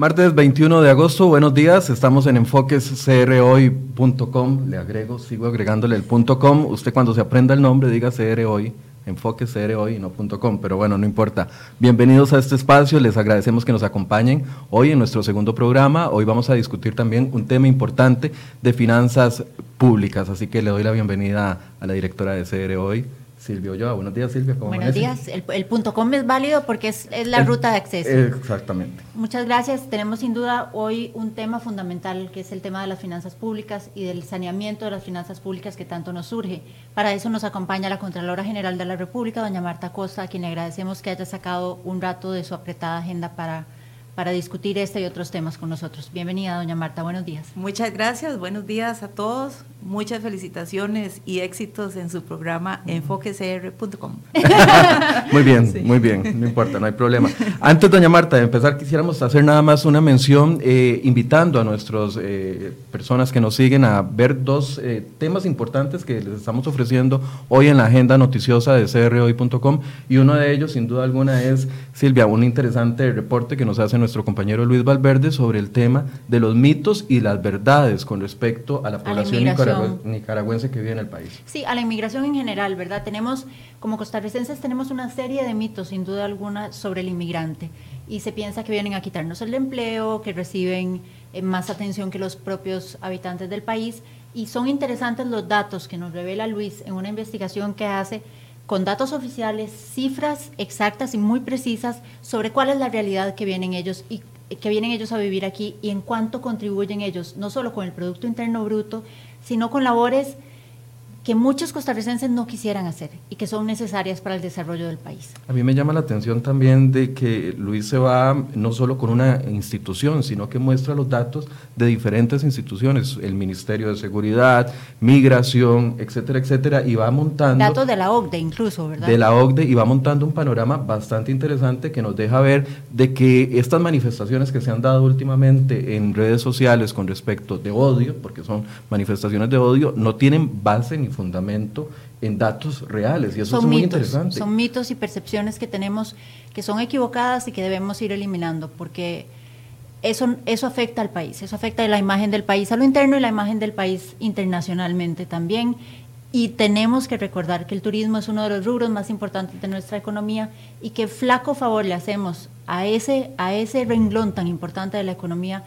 Martes 21 de agosto, buenos días. Estamos en enfoquescrhoy.com. Le agrego, sigo agregándole el punto .com. Usted cuando se aprenda el nombre diga CRHoy, enfoquescrhoy y no punto .com, pero bueno, no importa. Bienvenidos a este espacio, les agradecemos que nos acompañen hoy en nuestro segundo programa. Hoy vamos a discutir también un tema importante de finanzas públicas, así que le doy la bienvenida a la directora de CRHoy, Silvia Oyoa. Buenos días, Silvia. ¿cómo Buenos días. El, punto com es válido porque es, la ruta de acceso. Exactamente. Muchas gracias. Tenemos sin duda hoy un tema fundamental que es el tema de las finanzas públicas y del saneamiento de las finanzas públicas que tanto nos surge. Para eso nos acompaña la Contralora General de la República, doña Marta Costa, a quien le agradecemos que haya sacado un rato de su apretada agenda para para discutir este y otros temas con nosotros. Bienvenida, doña Marta, buenos días. Muchas gracias, buenos días a todos, muchas felicitaciones y éxitos en su programa enfoquecr.com. muy bien, muy bien, no importa, no hay problema. Antes, doña Marta, de empezar, quisiéramos hacer nada más una mención eh, invitando a nuestras eh, personas que nos siguen a ver dos eh, temas importantes que les estamos ofreciendo hoy en la agenda noticiosa de crhoy.com y uno de ellos, sin duda alguna, es, Silvia, un interesante reporte que nos hace nuestro nuestro compañero Luis Valverde sobre el tema de los mitos y las verdades con respecto a la población nicaragüense que vive en el país. Sí, a la inmigración en general, ¿verdad? Tenemos, como costarricenses, tenemos una serie de mitos, sin duda alguna, sobre el inmigrante. Y se piensa que vienen a quitarnos el empleo, que reciben eh, más atención que los propios habitantes del país. Y son interesantes los datos que nos revela Luis en una investigación que hace con datos oficiales, cifras exactas y muy precisas sobre cuál es la realidad que vienen ellos y que vienen ellos a vivir aquí y en cuánto contribuyen ellos, no solo con el Producto Interno Bruto, sino con labores que muchos costarricenses no quisieran hacer y que son necesarias para el desarrollo del país. A mí me llama la atención también de que Luis se va no solo con una institución, sino que muestra los datos de diferentes instituciones, el Ministerio de Seguridad, Migración, etcétera, etcétera, y va montando... Datos de la OCDE incluso, ¿verdad? De la OCDE y va montando un panorama bastante interesante que nos deja ver de que estas manifestaciones que se han dado últimamente en redes sociales con respecto de odio, porque son manifestaciones de odio, no tienen base ni fundamento en datos reales y eso es muy interesante. Son mitos y percepciones que tenemos que son equivocadas y que debemos ir eliminando porque eso, eso afecta al país, eso afecta a la imagen del país a lo interno y la imagen del país internacionalmente también. Y tenemos que recordar que el turismo es uno de los rubros más importantes de nuestra economía y que flaco favor le hacemos a ese, a ese renglón tan importante de la economía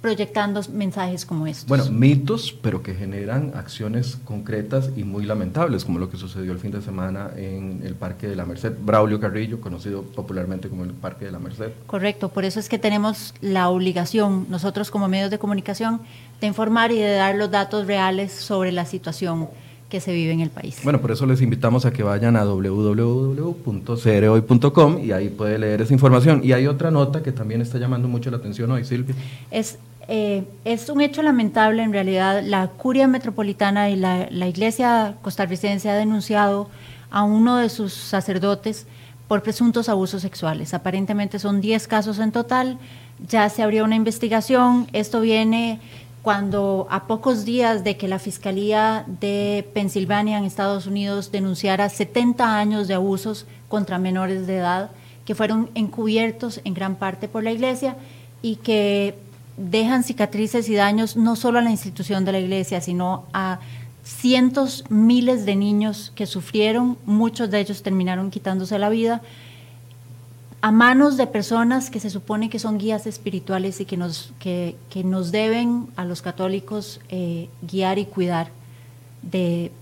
proyectando mensajes como estos. Bueno, mitos, pero que generan acciones concretas y muy lamentables, como lo que sucedió el fin de semana en el Parque de la Merced, Braulio Carrillo, conocido popularmente como el Parque de la Merced. Correcto, por eso es que tenemos la obligación, nosotros como medios de comunicación, de informar y de dar los datos reales sobre la situación que se vive en el país. Bueno, por eso les invitamos a que vayan a www.cereoy.com y ahí puede leer esa información. Y hay otra nota que también está llamando mucho la atención hoy, Silvia. Es eh, es un hecho lamentable, en realidad, la curia metropolitana y la, iglesia costarricense ha denunciado a uno de sus sacerdotes por presuntos abusos sexuales. Aparentemente son 10 casos en total, ya se abrió una investigación, esto viene cuando a pocos días de que la Fiscalía de Pensilvania en Estados Unidos denunciara 70 años de abusos contra menores de edad que fueron encubiertos en gran parte por la Iglesia y que dejan cicatrices y daños no solo a la institución de la iglesia, sino a cientos, miles de niños que sufrieron, muchos de ellos terminaron quitándose la vida, a manos de personas que se supone que son guías espirituales y que nos, que, nos deben a los católicos eh, guiar y cuidar de,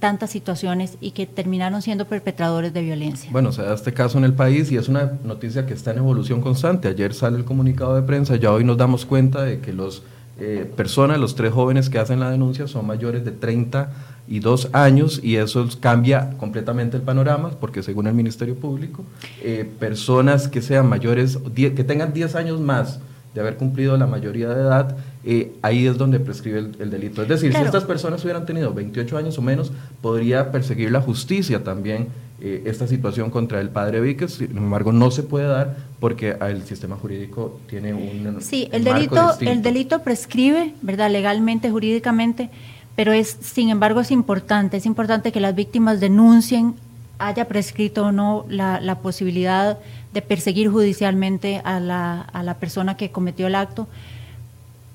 tantas situaciones y que terminaron siendo perpetradores de violencia. Bueno, se da este caso en el país y es una noticia que está en evolución constante. Ayer sale el comunicado de prensa, ya hoy nos damos cuenta de que los eh, personas, los tres jóvenes que hacen la denuncia son mayores de 32 años y eso cambia completamente el panorama porque según el Ministerio Público, eh, personas que sean mayores, que tengan 10 años más de haber cumplido la mayoría de edad, eh, ahí es donde prescribe el, delito. Es decir, si estas personas hubieran tenido 28 años o menos, podría perseguir la justicia también eh, esta situación contra el padre Víquez. Sin embargo, no se puede dar porque el sistema jurídico tiene un. Sí, el delito, el delito prescribe, ¿verdad? Legalmente, jurídicamente, pero es, sin embargo, es importante, es importante que las víctimas denuncien haya prescrito o no la, la posibilidad de perseguir judicialmente a la, a la persona que cometió el acto,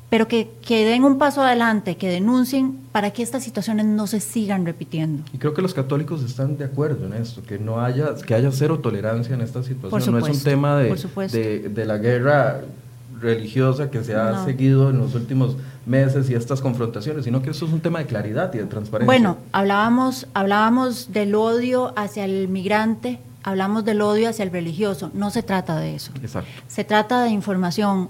pero que, que, den un paso adelante, que denuncien para que estas situaciones no se sigan repitiendo. Y creo que los católicos están de acuerdo en esto, que no haya, que haya cero tolerancia en esta situación. no es un tema de, de, de, la guerra religiosa que se ha no. seguido en los últimos meses y estas confrontaciones, sino que eso es un tema de claridad y de transparencia. Bueno, hablábamos, hablábamos del odio hacia el migrante, hablamos del odio hacia el religioso, no se trata de eso. Exacto. Se trata de información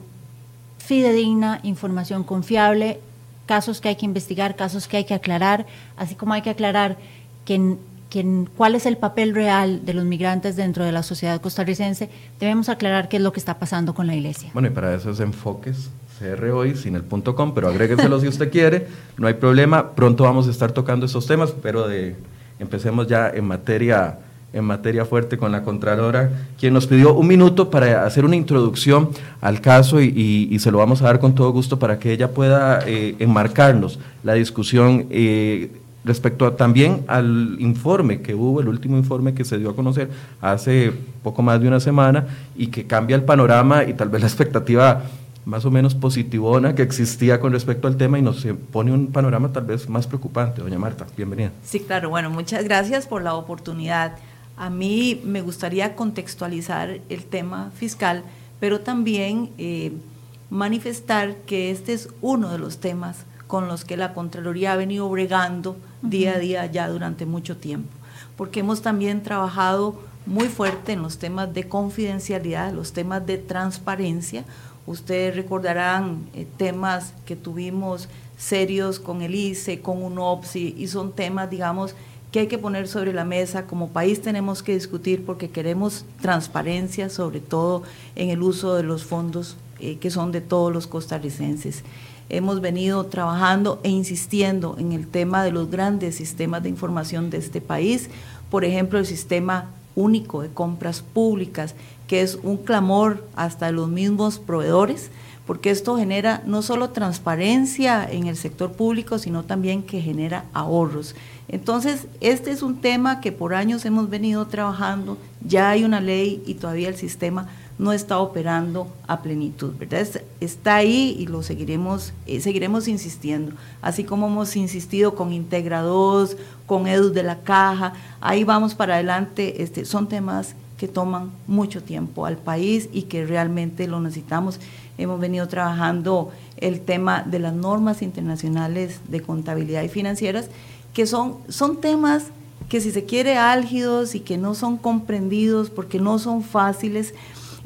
fidedigna, información confiable, casos que hay que investigar, casos que hay que aclarar, así como hay que aclarar que, que, cuál es el papel real de los migrantes dentro de la sociedad costarricense, debemos aclarar qué es lo que está pasando con la iglesia. Bueno, y para eso es enfoques CR hoy sin el punto com, pero agrégueselo si usted quiere, no hay problema, pronto vamos a estar tocando esos temas, pero de, empecemos ya en materia en materia fuerte con la Contralora, quien nos pidió un minuto para hacer una introducción al caso y, y, se lo vamos a dar con todo gusto para que ella pueda eh, enmarcarnos la discusión eh, respecto a, también al informe que hubo, el último informe que se dio a conocer hace poco más de una semana y que cambia el panorama y tal vez la expectativa más o menos positivona que existía con respecto al tema y nos pone un panorama tal vez más preocupante. Doña Marta, bienvenida. Sí, claro, bueno, muchas gracias por la oportunidad. A mí me gustaría contextualizar el tema fiscal, pero también eh, manifestar que este es uno de los temas con los que la Contraloría ha venido bregando uh -huh. día a día ya durante mucho tiempo, porque hemos también trabajado muy fuerte en los temas de confidencialidad, los temas de transparencia. Ustedes recordarán eh, temas que tuvimos serios con el ICE, con UNOPSI, y son temas, digamos, que hay que poner sobre la mesa, como país tenemos que discutir porque queremos transparencia, sobre todo en el uso de los fondos eh, que son de todos los costarricenses. Hemos venido trabajando e insistiendo en el tema de los grandes sistemas de información de este país, por ejemplo, el sistema único de compras públicas, que es un clamor hasta los mismos proveedores, porque esto genera no solo transparencia en el sector público, sino también que genera ahorros. Entonces, este es un tema que por años hemos venido trabajando, ya hay una ley y todavía el sistema no está operando a plenitud, ¿verdad? Está ahí y lo seguiremos, eh, seguiremos insistiendo, así como hemos insistido con Integra 2, con EDUS de la Caja, ahí vamos para adelante, este, son temas que toman mucho tiempo al país y que realmente lo necesitamos. Hemos venido trabajando el tema de las normas internacionales de contabilidad y financieras, que son, son temas que si se quiere álgidos y que no son comprendidos porque no son fáciles,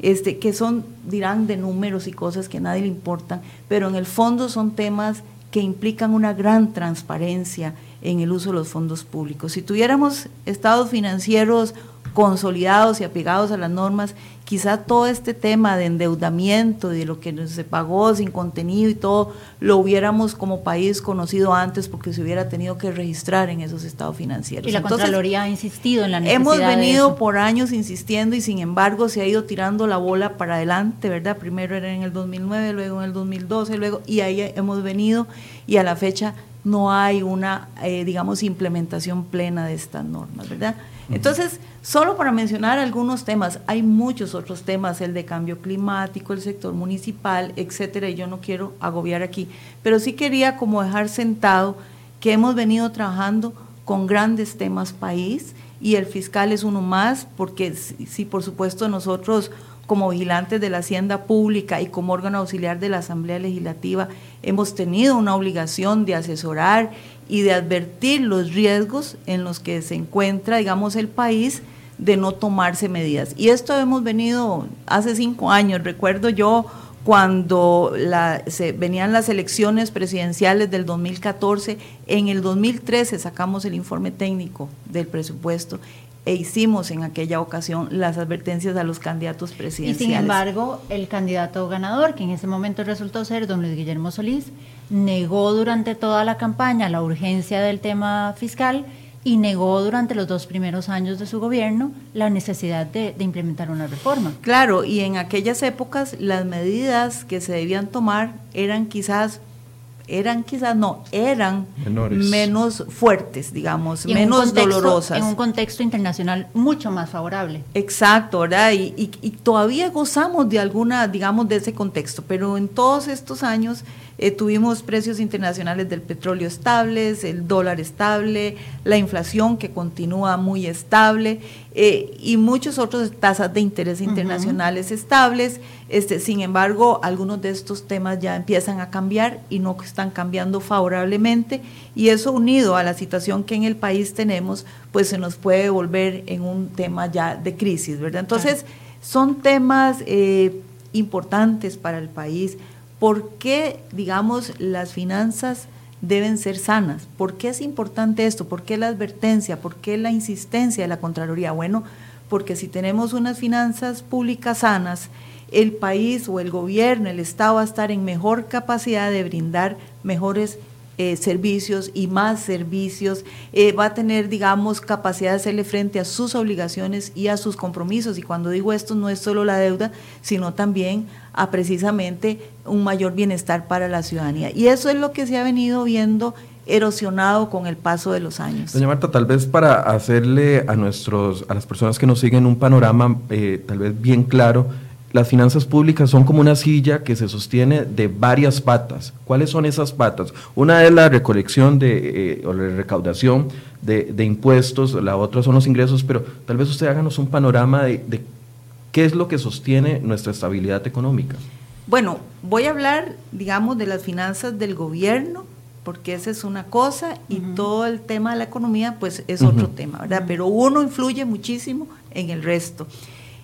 este, que son, dirán, de números y cosas que a nadie le importan, pero en el fondo son temas que implican una gran transparencia en el uso de los fondos públicos. Si tuviéramos estados financieros consolidados y apegados a las normas, quizá todo este tema de endeudamiento, de lo que se pagó sin contenido y todo, lo hubiéramos como país conocido antes porque se hubiera tenido que registrar en esos estados financieros. Y la Entonces, Contraloría ha insistido en la necesidad Hemos venido de eso. por años insistiendo y sin embargo se ha ido tirando la bola para adelante, ¿verdad? Primero era en el 2009, luego en el 2012, luego, y ahí hemos venido y a la fecha no hay una, eh, digamos, implementación plena de estas normas, ¿verdad? Entonces, solo para mencionar algunos temas, hay muchos otros temas, el de cambio climático, el sector municipal, etcétera, y yo no quiero agobiar aquí, pero sí quería como dejar sentado que hemos venido trabajando con grandes temas país y el fiscal es uno más, porque sí, por supuesto nosotros como vigilantes de la hacienda pública y como órgano auxiliar de la Asamblea Legislativa hemos tenido una obligación de asesorar y de advertir los riesgos en los que se encuentra, digamos, el país de no tomarse medidas. Y esto hemos venido hace cinco años, recuerdo yo cuando se, venían las elecciones presidenciales del 2014, en el 2013 sacamos el informe técnico del presupuesto e hicimos en aquella ocasión las advertencias a los candidatos presidenciales. Y sin embargo, el candidato ganador, que en ese momento resultó ser don Luis Guillermo Solís, negó durante toda la campaña la urgencia del tema fiscal y negó durante los dos primeros años de su gobierno la necesidad de, de, implementar una reforma. Claro, y en aquellas épocas las medidas que se debían tomar eran quizás eran quizás no, eran menos fuertes, digamos, menos dolorosas. En un contexto internacional mucho más favorable. Exacto, ¿verdad? Y, y, todavía gozamos de alguna, digamos, de ese contexto, pero en todos estos años eh, tuvimos precios internacionales del petróleo estables, el dólar estable, la inflación que continúa muy estable eh, y muchos otros tasas de interés internacionales estables. Este, sin embargo, algunos de estos temas ya empiezan a cambiar y no están cambiando favorablemente y eso unido a la situación que en el país tenemos, pues se nos puede volver en un tema ya de crisis, ¿verdad? Entonces, son temas eh, importantes para el país ¿Por qué, digamos, las finanzas deben ser sanas? ¿Por qué es importante esto? ¿Por qué la advertencia? ¿Por qué la insistencia de la Contraloría? Bueno, porque si tenemos unas finanzas públicas sanas, el país o el gobierno, el Estado va a estar en mejor capacidad de brindar mejores eh, servicios y más servicios, eh, va a tener, digamos, capacidad de hacerle frente a sus obligaciones y a sus compromisos. Y cuando digo esto, no es solo la deuda, sino también a precisamente un mayor bienestar para la ciudadanía. Y eso es lo que se ha venido viendo erosionado con el paso de los años. Doña Marta, tal vez para hacerle a nuestros, a las personas que nos siguen un panorama eh, tal vez bien claro, las finanzas públicas son como una silla que se sostiene de varias patas. ¿Cuáles son esas patas? Una es la recolección de, eh, o la recaudación de, impuestos, la otra son los ingresos, pero tal vez usted háganos un panorama de, qué es lo que sostiene nuestra estabilidad económica. Bueno, voy a hablar, digamos, de las finanzas del gobierno, porque esa es una cosa y todo el tema de la economía, pues es otro tema, ¿verdad? Pero uno influye muchísimo en el resto.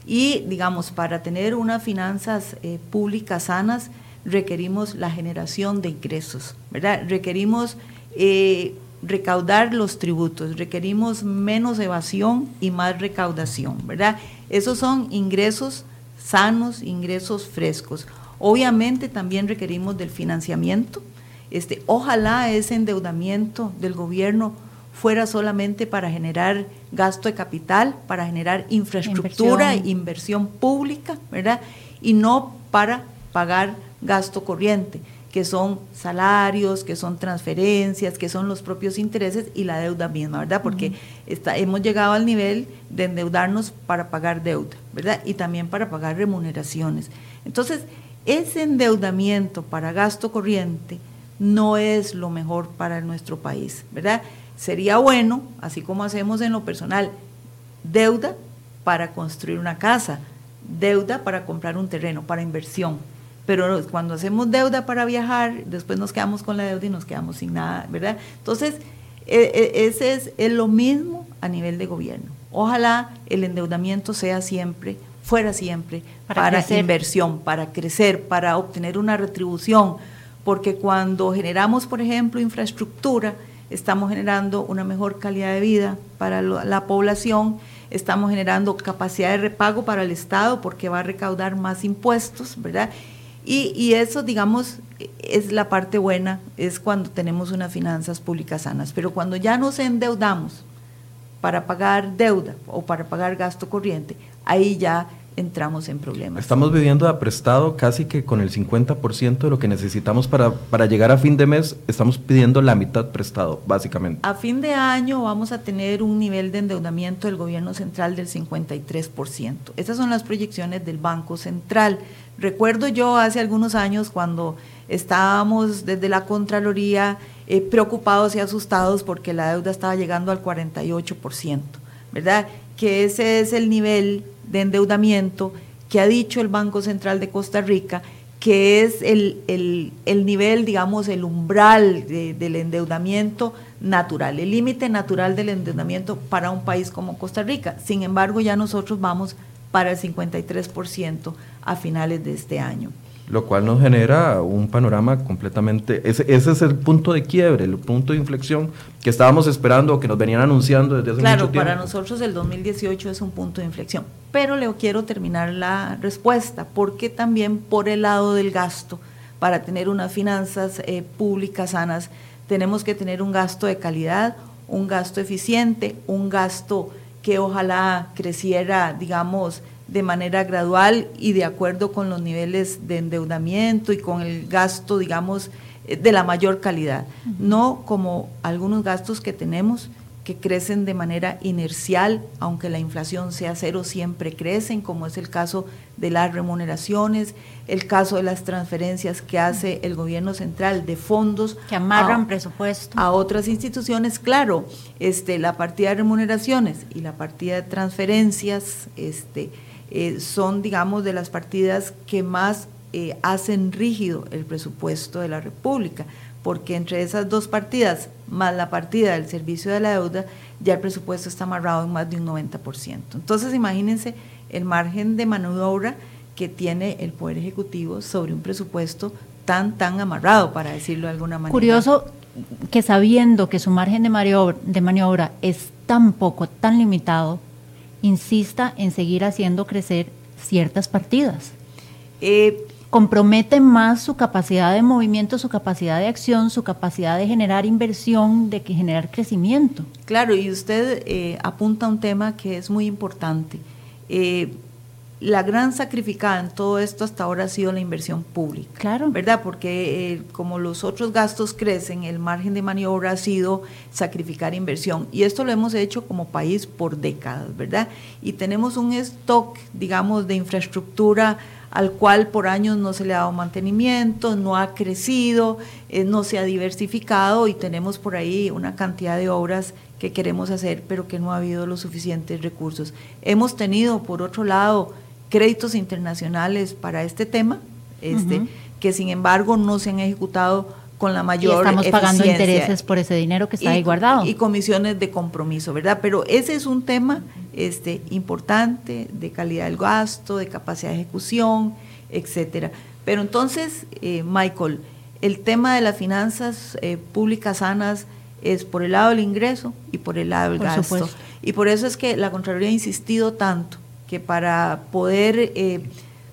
Y, digamos, para tener unas finanzas eh, públicas sanas, requerimos la generación de ingresos, ¿verdad? Requerimos eh, recaudar los tributos, requerimos menos evasión y más recaudación, ¿verdad? Esos son ingresos sanos, ingresos frescos. Obviamente también requerimos del financiamiento. Este, ojalá ese endeudamiento del gobierno fuera solamente para generar gasto de capital, para generar infraestructura, inversión, inversión pública, ¿verdad? Y no para pagar gasto corriente, que son salarios, que son transferencias, que son los propios intereses y la deuda misma, ¿verdad? Porque está, hemos llegado al nivel de endeudarnos para pagar deuda, ¿verdad? Y también para pagar remuneraciones. Entonces, ese endeudamiento para gasto corriente no es lo mejor para nuestro país, ¿verdad? Sería bueno, así como hacemos en lo personal, deuda para construir una casa, deuda para comprar un terreno, para inversión. Pero cuando hacemos deuda para viajar, después nos quedamos con la deuda y nos quedamos sin nada, ¿verdad? Entonces, e, e, ese es, lo mismo a nivel de gobierno. Ojalá el endeudamiento sea siempre, fuera siempre, para, para inversión, para crecer, para obtener una retribución, porque cuando generamos, por ejemplo, infraestructura, estamos generando una mejor calidad de vida para la población, estamos generando capacidad de repago para el Estado porque va a recaudar más impuestos, ¿verdad? Y, eso, digamos, es la parte buena, es cuando tenemos unas finanzas públicas sanas, pero cuando ya nos endeudamos para pagar deuda o para pagar gasto corriente, ahí ya entramos en problemas. Estamos viviendo a prestado casi que con el 50% de lo que necesitamos para, para llegar a fin de mes, estamos pidiendo la mitad prestado, básicamente. A fin de año vamos a tener un nivel de endeudamiento del gobierno central del 53%. Esas son las proyecciones del Banco Central. Recuerdo yo hace algunos años cuando estábamos desde la Contraloría eh, preocupados y asustados porque la deuda estaba llegando al 48%, ¿verdad? Que ese es el nivel de endeudamiento que ha dicho el Banco Central de Costa Rica, que es el, nivel, digamos, el umbral del endeudamiento natural, el límite natural del endeudamiento para un país como Costa Rica. Sin embargo, ya nosotros vamos para el 53% a finales de este año lo cual nos genera un panorama completamente, ese, ese, es el punto de quiebre, el punto de inflexión que estábamos esperando, que nos venían anunciando desde hace mucho tiempo. Claro, para nosotros el 2018 es un punto de inflexión, pero le quiero terminar la respuesta, porque también por el lado del gasto, para tener unas finanzas eh, públicas sanas, tenemos que tener un gasto de calidad, un gasto eficiente, un gasto que ojalá creciera, digamos, de manera gradual y de acuerdo con los niveles de endeudamiento y con el gasto, digamos, eh, de la mayor calidad, no como algunos gastos que tenemos que crecen de manera inercial, aunque la inflación sea cero, siempre crecen, como es el caso de las remuneraciones, el caso de las transferencias que hace el gobierno central de fondos que amarran presupuesto. a otras instituciones. Claro, este, la partida de remuneraciones y la partida de transferencias este, eh, son, digamos, de las partidas que más eh, hacen rígido el presupuesto de la República porque entre esas dos partidas, más la partida del servicio de la deuda, ya el presupuesto está amarrado en más de un 90%. Entonces, imagínense el margen de maniobra que tiene el Poder Ejecutivo sobre un presupuesto tan, tan amarrado, para decirlo de alguna manera. Curioso que sabiendo que su margen de maniobra, de maniobra es tan poco, tan limitado, insista en seguir haciendo crecer ciertas partidas. Eh, compromete más su capacidad de movimiento, su capacidad de acción, su capacidad de generar inversión, de generar crecimiento. Claro, y usted eh, apunta a un tema que es muy importante. Eh, la gran sacrificada en todo esto hasta ahora ha sido la inversión pública. Claro. ¿Verdad? Porque eh, como los otros gastos crecen, el margen de maniobra ha sido sacrificar inversión. Y esto lo hemos hecho como país por décadas, ¿verdad? Y tenemos un stock, digamos, de infraestructura al cual por años no se le ha dado mantenimiento, no ha crecido, eh, no se ha diversificado y tenemos por ahí una cantidad de obras que queremos hacer, pero que no ha habido los suficientes recursos. Hemos tenido, por otro lado, créditos internacionales para este tema, este, que sin embargo no se han ejecutado con la mayor y estamos pagando intereses por ese dinero que está ahí guardado. Y comisiones de compromiso, ¿verdad? Pero ese es un tema este, importante de calidad del gasto, de capacidad de ejecución, etcétera. Pero entonces, eh, Michael, el tema de las finanzas eh, públicas sanas es por el lado del ingreso y por el lado del gasto. Y por eso es que la Contraloría ha insistido tanto que para poder eh,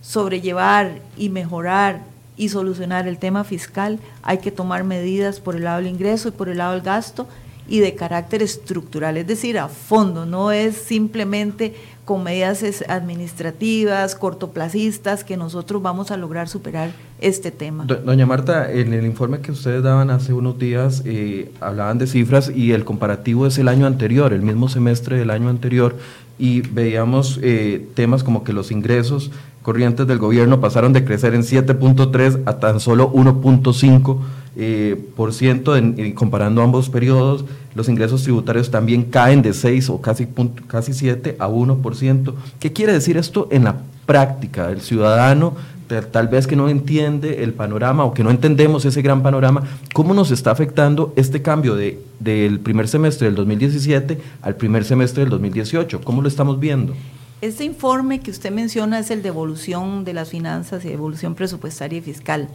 sobrellevar y mejorar y solucionar el tema fiscal hay que tomar medidas por el lado del ingreso y por el lado del gasto y de carácter estructural, es decir, a fondo, no es simplemente con medidas administrativas, cortoplacistas, que nosotros vamos a lograr superar este tema. Doña Marta, en el informe que ustedes daban hace unos días, eh, hablaban de cifras y el comparativo es el año anterior, el mismo semestre del año anterior, y veíamos eh, temas como que los ingresos corrientes del gobierno pasaron de crecer en 7.3 a tan solo 1.5 eh, por ciento comparando ambos periodos. Los ingresos tributarios también caen de 6 o casi, casi 7 a 1%. ¿Qué quiere decir esto en la práctica? El ciudadano tal vez que no entiende el panorama o que no entendemos ese gran panorama, ¿cómo nos está afectando este cambio de, del primer semestre del 2017 al primer semestre del 2018? ¿Cómo lo estamos viendo? Este informe que usted menciona es el de evolución de las finanzas y evolución presupuestaria y fiscal,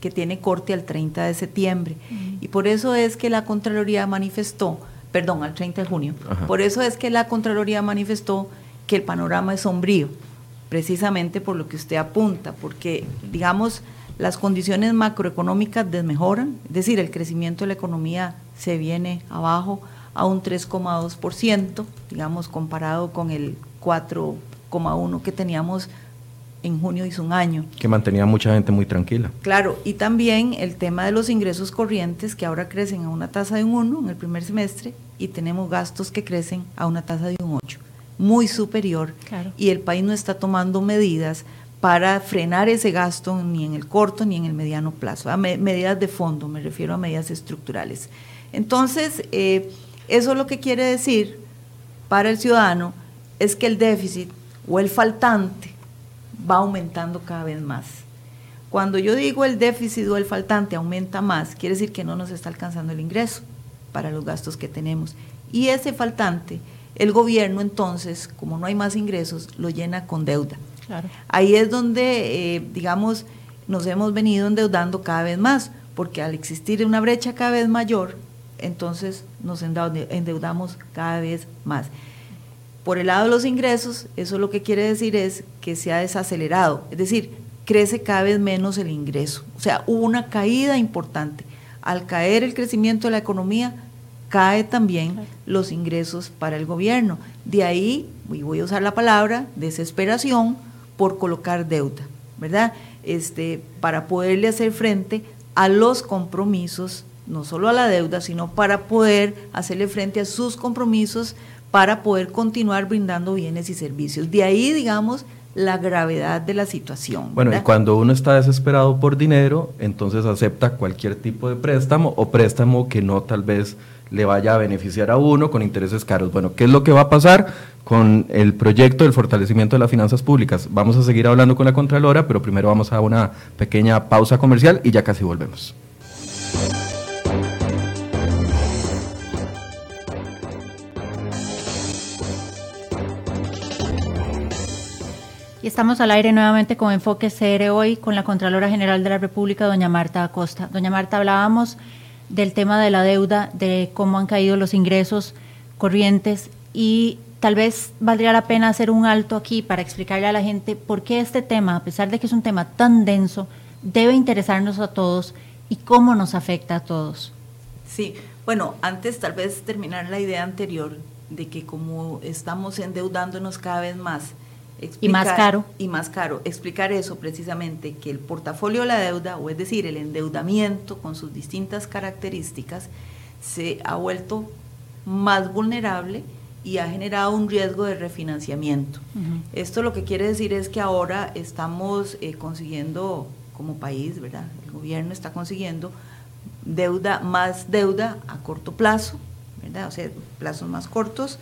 que tiene corte al 30 de septiembre. Y por eso es que la Contraloría manifestó, perdón, al 30 de junio, por eso es que la Contraloría manifestó que el panorama es sombrío precisamente por lo que usted apunta, porque, digamos, las condiciones macroeconómicas desmejoran, es decir, el crecimiento de la economía se viene abajo a un 3,2%, digamos, comparado con el 4,1% que teníamos en junio hizo un año. Que mantenía a mucha gente muy tranquila. Claro, y también el tema de los ingresos corrientes que ahora crecen a una tasa de un 1 en el primer semestre y tenemos gastos que crecen a una tasa de un 8 muy superior y el país no está tomando medidas para frenar ese gasto ni en el corto ni en el mediano plazo. A medidas de fondo, me refiero a medidas estructurales. Entonces, eh, eso lo que quiere decir para el ciudadano es que el déficit o el faltante va aumentando cada vez más. Cuando yo digo el déficit o el faltante aumenta más, quiere decir que no nos está alcanzando el ingreso para los gastos que tenemos. Y ese faltante el gobierno entonces, como no hay más ingresos, lo llena con deuda. Ahí es donde, eh, digamos, nos hemos venido endeudando cada vez más, porque al existir una brecha cada vez mayor, entonces nos endeudamos cada vez más. Por el lado de los ingresos, eso lo que quiere decir es que se ha desacelerado, es decir, crece cada vez menos el ingreso. O sea, hubo una caída importante. Al caer el crecimiento de la economía, cae también los ingresos para el gobierno. De ahí, y voy a usar la palabra, desesperación por colocar deuda, ¿verdad? Este, para poderle hacer frente a los compromisos, no solo a la deuda, sino para poder hacerle frente a sus compromisos para poder continuar brindando bienes y servicios. De ahí, digamos, la gravedad de la situación. Bueno, y cuando uno está desesperado por dinero, entonces acepta cualquier tipo de préstamo o préstamo que no tal vez le vaya a beneficiar a uno con intereses caros. Bueno, ¿qué es lo que va a pasar con el proyecto del fortalecimiento de las finanzas públicas? Vamos a seguir hablando con la Contralora, pero primero vamos a una pequeña pausa comercial y ya casi volvemos. Estamos al aire nuevamente con Enfoque CR hoy con la Contralora General de la República, doña Marta Acosta. Doña Marta, hablábamos del tema de la deuda, de cómo han caído los ingresos corrientes y tal vez valdría la pena hacer un alto aquí para explicarle a la gente por qué este tema, a pesar de que es un tema tan denso, debe interesarnos a todos y cómo nos afecta a todos. Sí, bueno, antes tal vez terminar la idea anterior de que como estamos endeudándonos cada vez más, y más caro. Y más caro. Explicar eso precisamente, que el portafolio de la deuda, o es decir, el endeudamiento con sus distintas características, se ha vuelto más vulnerable y ha generado un riesgo de refinanciamiento. Esto lo que quiere decir es que ahora estamos eh, consiguiendo, como país, ¿verdad? El gobierno está consiguiendo deuda, más deuda a corto plazo, ¿verdad? O sea, plazos más cortos,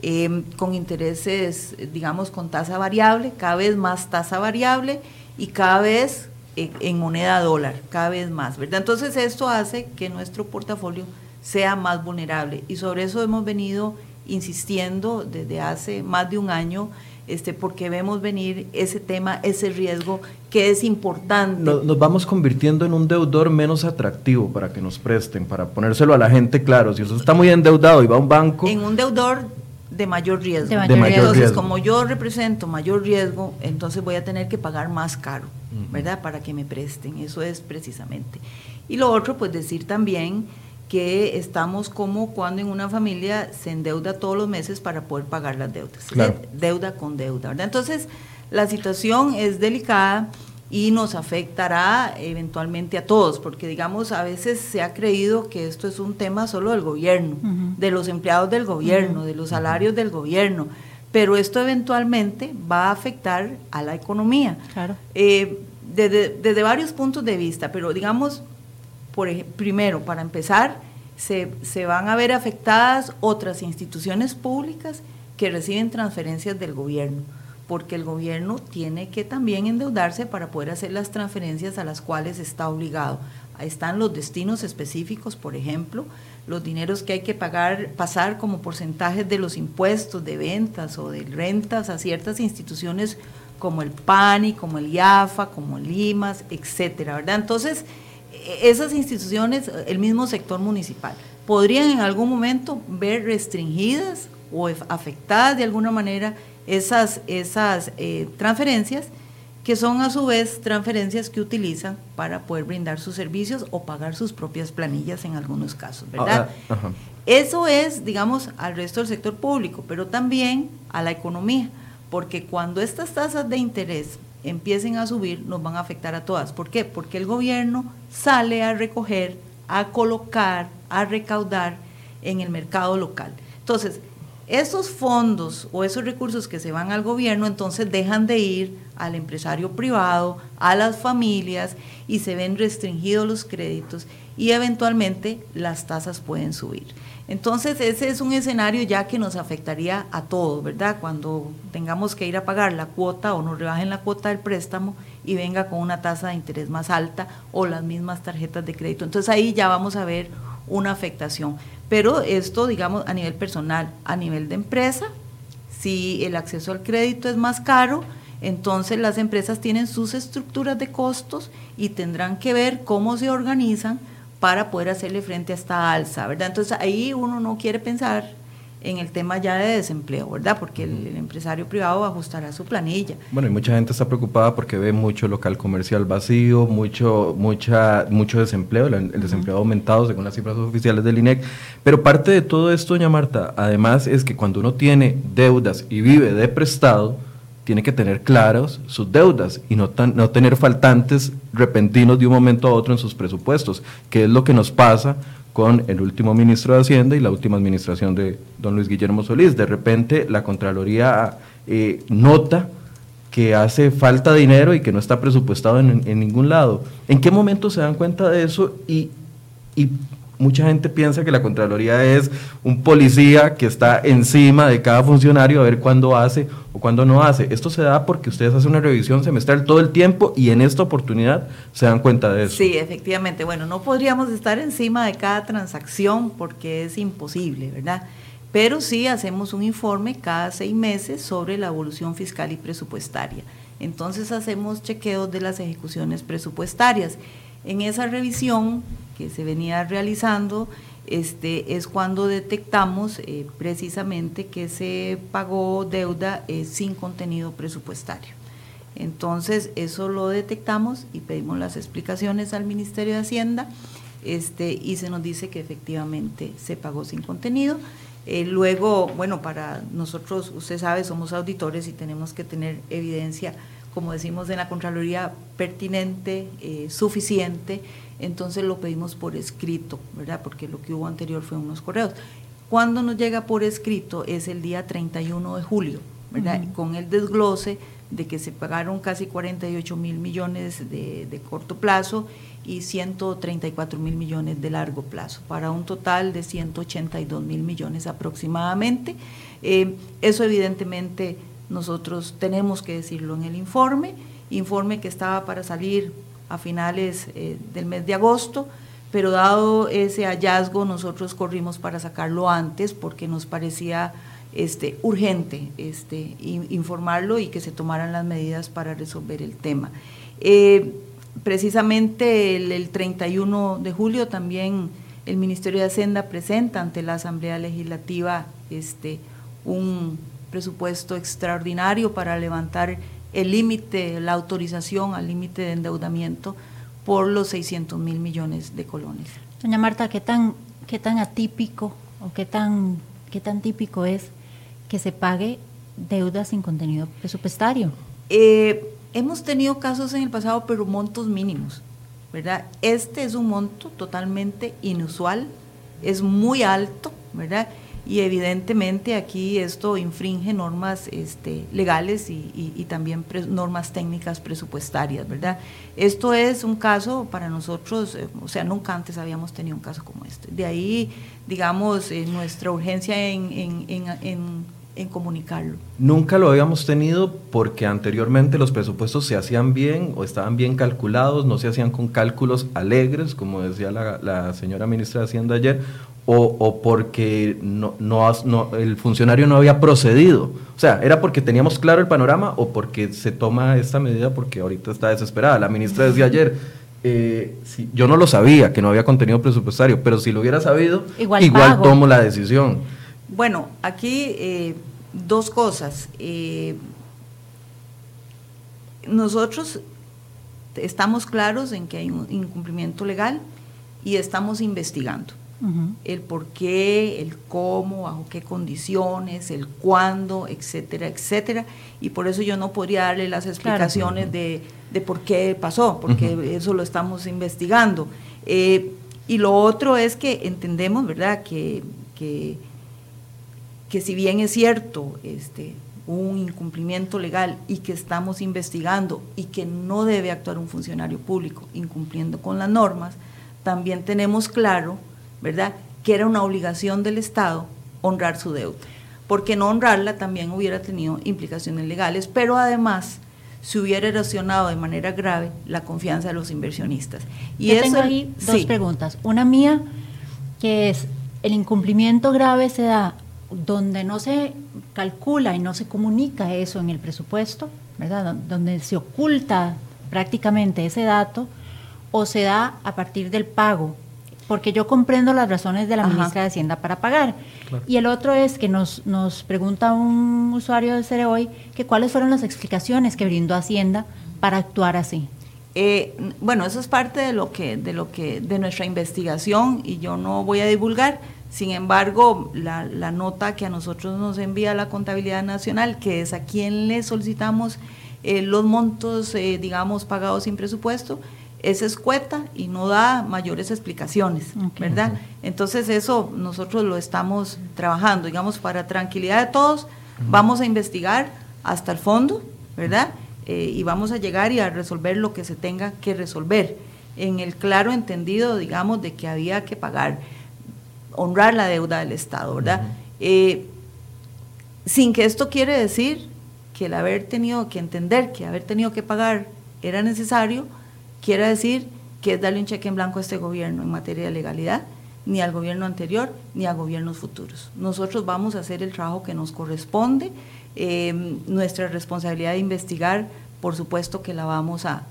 Em, con intereses, digamos, con tasa variable, cada vez más tasa variable y cada vez eh, en moneda dólar, cada vez más, ¿verdad? Entonces esto hace que nuestro portafolio sea más vulnerable y sobre eso hemos venido insistiendo desde hace más de un año, este, porque vemos venir ese tema, ese riesgo que es importante. Nos, nos, vamos convirtiendo en un deudor menos atractivo para que nos presten, para ponérselo a la gente claro. Si usted está muy endeudado y va a un banco. En un deudor de mayor riesgo. entonces, como yo represento mayor riesgo, entonces voy a tener que pagar más caro, ¿verdad? Para que me presten. Eso es precisamente. Y lo otro, pues decir también que estamos como cuando en una familia se endeuda todos los meses para poder pagar las deudas. Deuda con deuda, ¿verdad? Entonces, la situación es delicada y nos afectará eventualmente a todos, porque digamos, a veces se ha creído que esto es un tema solo del gobierno, de los empleados del gobierno, de los salarios del gobierno, pero esto eventualmente va a afectar a la economía. Claro. Eh, desde, desde, varios puntos de vista, pero digamos, por primero, para empezar, se, se van a ver afectadas otras instituciones públicas que reciben transferencias del gobierno porque el gobierno tiene que también endeudarse para poder hacer las transferencias a las cuales está obligado. Ahí están los destinos específicos, por ejemplo, los dineros que hay que pagar, pasar como porcentajes de los impuestos de ventas o de rentas a ciertas instituciones como el PANI, como el IAFA, como el LIMAS, etcétera, ¿verdad? Entonces, e-, esas instituciones, el mismo sector municipal, podrían en algún momento ver restringidas o afectadas de alguna manera esas, esas eh, transferencias que son a su vez transferencias que utilizan para poder brindar sus servicios o pagar sus propias planillas en algunos casos, ¿verdad? Ah, ah, Eso es, digamos, al resto del sector público, pero también a la economía, porque cuando estas tasas de interés empiecen a subir, nos van a afectar a todas. ¿Por qué? Porque el gobierno sale a recoger, a colocar, a recaudar en el mercado local. Entonces, esos fondos o esos recursos que se van al gobierno entonces dejan de ir al empresario privado, a las familias y se ven restringidos los créditos y eventualmente las tasas pueden subir. Entonces ese es un escenario ya que nos afectaría a todos, ¿verdad? Cuando tengamos que ir a pagar la cuota o nos rebajen la cuota del préstamo y venga con una tasa de interés más alta o las mismas tarjetas de crédito. Entonces ahí ya vamos a ver una afectación. Pero esto, digamos, a nivel personal, a nivel de empresa, si el acceso al crédito es más caro, entonces las empresas tienen sus estructuras de costos y tendrán que ver cómo se organizan para poder hacerle frente a esta alza, ¿verdad? Entonces ahí uno no quiere pensar en el tema ya de desempleo, ¿verdad? Porque el, empresario privado ajustará su planilla. Bueno, y mucha gente está preocupada porque ve mucho local comercial vacío, mucho, mucha, mucho desempleo, el, desempleo aumentado según las cifras oficiales del INEC. Pero parte de todo esto, doña Marta, además es que cuando uno tiene deudas y vive de prestado, tiene que tener claros sus deudas y no, no tener faltantes repentinos de un momento a otro en sus presupuestos, que es lo que nos pasa con el último ministro de Hacienda y la última administración de don Luis Guillermo Solís. De repente la Contraloría eh, nota que hace falta dinero y que no está presupuestado en, ningún lado. ¿En qué momento se dan cuenta de eso y mucha gente piensa que la Contraloría es un policía que está encima de cada funcionario a ver cuándo hace o cuándo no hace. Esto se da porque ustedes hacen una revisión semestral todo el tiempo y en esta oportunidad se dan cuenta de eso. Sí, efectivamente. Bueno, no podríamos estar encima de cada transacción porque es imposible, ¿verdad? Pero sí hacemos un informe cada seis meses sobre la evolución fiscal y presupuestaria. Entonces hacemos chequeos de las ejecuciones presupuestarias. En esa revisión que se venía realizando, este, es cuando detectamos eh, precisamente que se pagó deuda eh, sin contenido presupuestario. Entonces, eso lo detectamos y pedimos las explicaciones al Ministerio de Hacienda este, y se nos dice que efectivamente se pagó sin contenido. Eh, luego, bueno, para nosotros, usted sabe, somos auditores y tenemos que tener evidencia, como decimos en la Contraloría, pertinente, suficiente entonces lo pedimos por escrito, ¿verdad? Porque lo que hubo anterior fue unos correos. Cuando nos llega por escrito es el día 31 de julio, ¿verdad? Con el desglose de que se pagaron casi 48 mil millones de, corto plazo y 134 mil millones de largo plazo, para un total de 182 mil millones aproximadamente. Eh, eso evidentemente nosotros tenemos que decirlo en el informe, informe que estaba para salir a finales eh, del mes de agosto, pero dado ese hallazgo nosotros corrimos para sacarlo antes porque nos parecía este, urgente este, informarlo y que se tomaran las medidas para resolver el tema. Eh, precisamente el, 31 de julio también el Ministerio de Hacienda presenta ante la Asamblea Legislativa este, un presupuesto extraordinario para levantar el límite, la autorización al límite de endeudamiento por los 600 mil millones de colones. Doña Marta, ¿qué tan, qué tan atípico o qué tan, qué tan típico es que se pague deuda sin contenido presupuestario? Eh, hemos tenido casos en el pasado, pero montos mínimos, ¿verdad? Este es un monto totalmente inusual, es muy alto, ¿verdad? Y evidentemente aquí esto infringe normas este, legales y, también normas técnicas presupuestarias, ¿verdad? Esto es un caso para nosotros, eh, o sea, nunca antes habíamos tenido un caso como este. De ahí, digamos, eh, nuestra urgencia en, en comunicarlo. Nunca lo habíamos tenido porque anteriormente los presupuestos se hacían bien o estaban bien calculados, no se hacían con cálculos alegres, como decía la, la señora ministra de Hacienda ayer, o, porque no, no, el funcionario no había procedido. O sea, ¿era porque teníamos claro el panorama o porque se toma esta medida porque ahorita está desesperada? La ministra decía ayer, eh, yo no lo sabía, que no había contenido presupuestario, pero si lo hubiera sabido, igual, tomo la decisión. Bueno, aquí eh, dos cosas. Eh, nosotros estamos claros en que hay un incumplimiento legal y estamos investigando el por qué, el cómo, bajo qué condiciones, el cuándo, etcétera, etcétera. Y por eso yo no podría darle las explicaciones de, por qué pasó, porque eso lo estamos investigando. Eh, y lo otro es que entendemos, ¿verdad?, que, que, que si bien es cierto, este, un incumplimiento legal y que estamos investigando y que no debe actuar un funcionario público incumpliendo con las normas, también tenemos claro ¿verdad? Que era una obligación del Estado honrar su deuda, porque no honrarla también hubiera tenido implicaciones legales, pero además se hubiera erosionado de manera grave la confianza de los inversionistas. Y Yo tengo ahí dos preguntas. Una mía, que es, el incumplimiento grave se da donde no se calcula y no se comunica eso en el presupuesto, ¿verdad? Donde se oculta prácticamente ese dato, o se da a partir del pago porque yo comprendo las razones de la ministra de Hacienda para pagar. Y el otro es que nos, nos pregunta un usuario de Cere hoy que cuáles fueron las explicaciones que brindó Hacienda para actuar así. Eh, bueno, eso es parte de lo que, de lo que, de nuestra investigación y yo no voy a divulgar, Sin embargo, la, nota que a nosotros nos envía la Contabilidad Nacional, que es a quien le solicitamos eh, los montos, eh, digamos, pagados sin presupuesto, es escueta y no da mayores explicaciones, ¿verdad? Entonces eso nosotros lo estamos trabajando, digamos, para tranquilidad de todos, vamos a investigar hasta el fondo, ¿verdad? Eh, y vamos a llegar y a resolver lo que se tenga que resolver, en el claro entendido, digamos, de que había que pagar, honrar la deuda del Estado, ¿verdad? Eh, sin que esto quiere decir que el haber tenido que entender que haber tenido que pagar era necesario, quiere decir que es darle un cheque en blanco a este gobierno en materia de legalidad, ni al gobierno anterior, ni a gobiernos futuros. Nosotros vamos a hacer el trabajo que nos corresponde, eh, nuestra responsabilidad de investigar, por supuesto que la vamos a,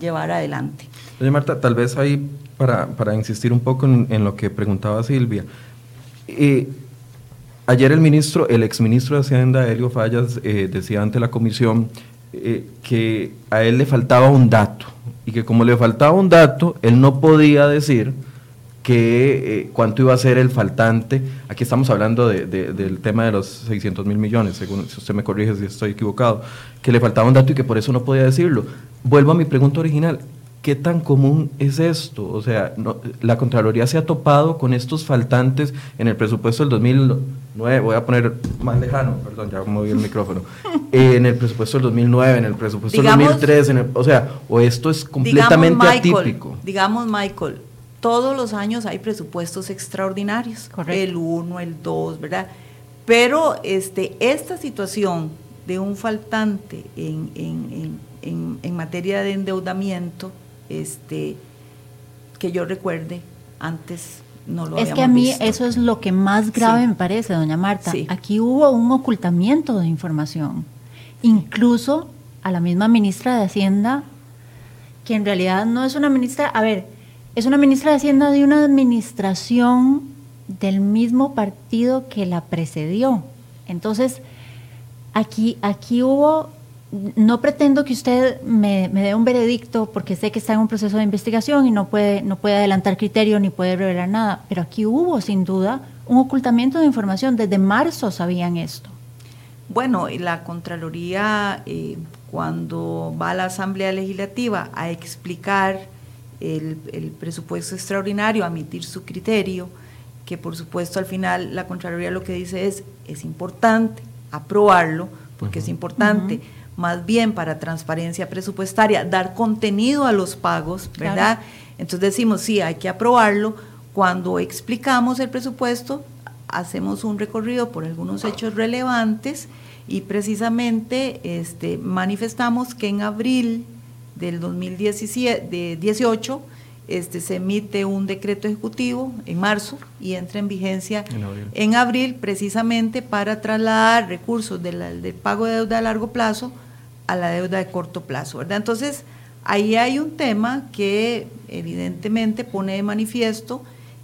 llevar adelante. Doña Marta, tal vez ahí, para, insistir un poco en, lo que preguntaba Silvia, eh, ayer el ministro, el exministro de Hacienda, Helio Fallas, eh, decía ante la comisión que a él le faltaba un dato, y que como le faltaba un dato, él no podía decir que eh, cuánto iba a ser el faltante. Aquí estamos hablando del tema de los 600 mil millones, según si usted me corrige si estoy equivocado, que le faltaba un dato y que por eso no podía decirlo. Vuelvo a mi pregunta original. ¿Qué tan común es esto? O sea, la Contraloría se ha topado con estos faltantes en el presupuesto del 2009, voy a poner más lejano, perdón, ya moví el micrófono, en el presupuesto del 2009, en el presupuesto del 2003, o sea, o esto es completamente atípico. Digamos, Michael, todos los años hay presupuestos extraordinarios, el 1, el 2, ¿verdad? Pero este, esta situación de un faltante en, en, en, en materia de endeudamiento, este, que yo recuerde, antes no lo Es que a mí eso es lo que más grave me parece, doña Marta. Aquí hubo un ocultamiento de información. Incluso a la misma ministra de Hacienda, que en realidad no es una ministra, a ver, es una ministra de Hacienda de una administración del mismo partido que la precedió. Entonces, aquí, aquí hubo no pretendo que usted me, dé un veredicto porque sé que está en un proceso de investigación y no puede, no puede adelantar criterio ni puede revelar nada, pero aquí hubo sin duda un ocultamiento de información. Desde marzo sabían esto. Bueno, la Contraloría eh, cuando va a la Asamblea Legislativa a explicar el, el presupuesto extraordinario, a emitir su criterio, que por supuesto al final la Contraloría lo que dice es, es importante aprobarlo, porque es importante más bien para transparencia presupuestaria, dar contenido a los pagos, ¿verdad? Entonces decimos, sí, hay que aprobarlo. Cuando explicamos el presupuesto, hacemos un recorrido por algunos hechos relevantes y precisamente este, manifestamos que en abril del 2018 este, se emite un decreto ejecutivo en marzo y entra en vigencia en abril, precisamente para trasladar recursos del pago de deuda a largo plazo a la deuda de corto plazo, ¿verdad? Entonces, ahí hay un tema que evidentemente pone de manifiesto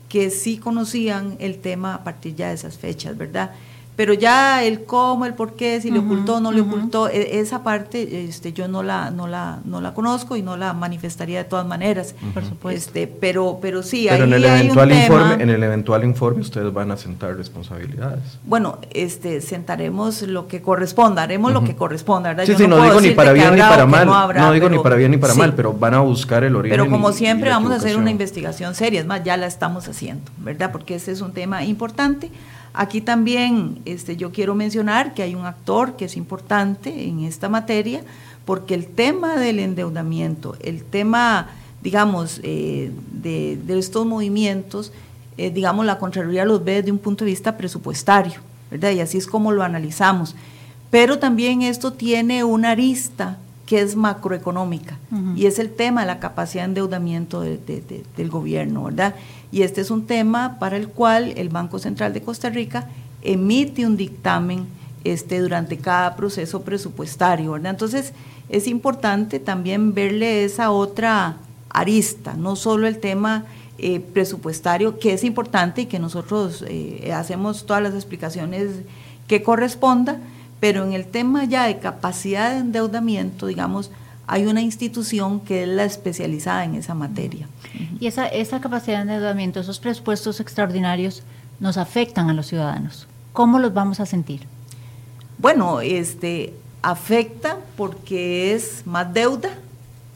que sí conocían el tema a partir ya de esas fechas, ¿verdad? Pero ya el cómo, el por qué, si le ocultó o no le ocultó, e, esa parte este, yo no la, no, la, no la conozco y no la manifestaría de todas maneras. Por supuesto. Este, pero, pero sí, pero en el eventual informe, En el eventual informe ustedes van a sentar responsabilidades. Bueno, este, sentaremos lo que corresponda, haremos lo que corresponda, ¿verdad? Sí, sí, no, digo ni para bien ni para mal, no, digo ni para bien ni para mal, pero van a buscar el origen. Pero como siempre vamos a hacer una investigación seria, es más, ya la estamos haciendo, ¿verdad? Porque ese es un tema importante. Aquí también este, yo quiero mencionar que hay un actor que es importante en esta materia, porque el tema del endeudamiento, el tema, digamos, eh, de, estos movimientos, eh, digamos, la Contraloría los ve desde un punto de vista presupuestario, ¿verdad? Y así es como lo analizamos. Pero también esto tiene una arista que es macroeconómica, y es el tema de la capacidad de endeudamiento del gobierno, ¿verdad? Y este es un tema para el cual el Banco Central de Costa Rica emite un dictamen este, durante cada proceso presupuestario. Entonces, es importante también verle esa otra arista, no solo el tema eh, presupuestario, que es importante y que nosotros eh, hacemos todas las explicaciones que corresponda, pero en el tema ya de capacidad de endeudamiento, digamos, hay una institución que es la especializada en esa materia. Y esa, esa capacidad de endeudamiento, esos presupuestos extraordinarios, nos afectan a los ciudadanos. ¿Cómo los vamos a sentir? Bueno, este afecta porque es más deuda,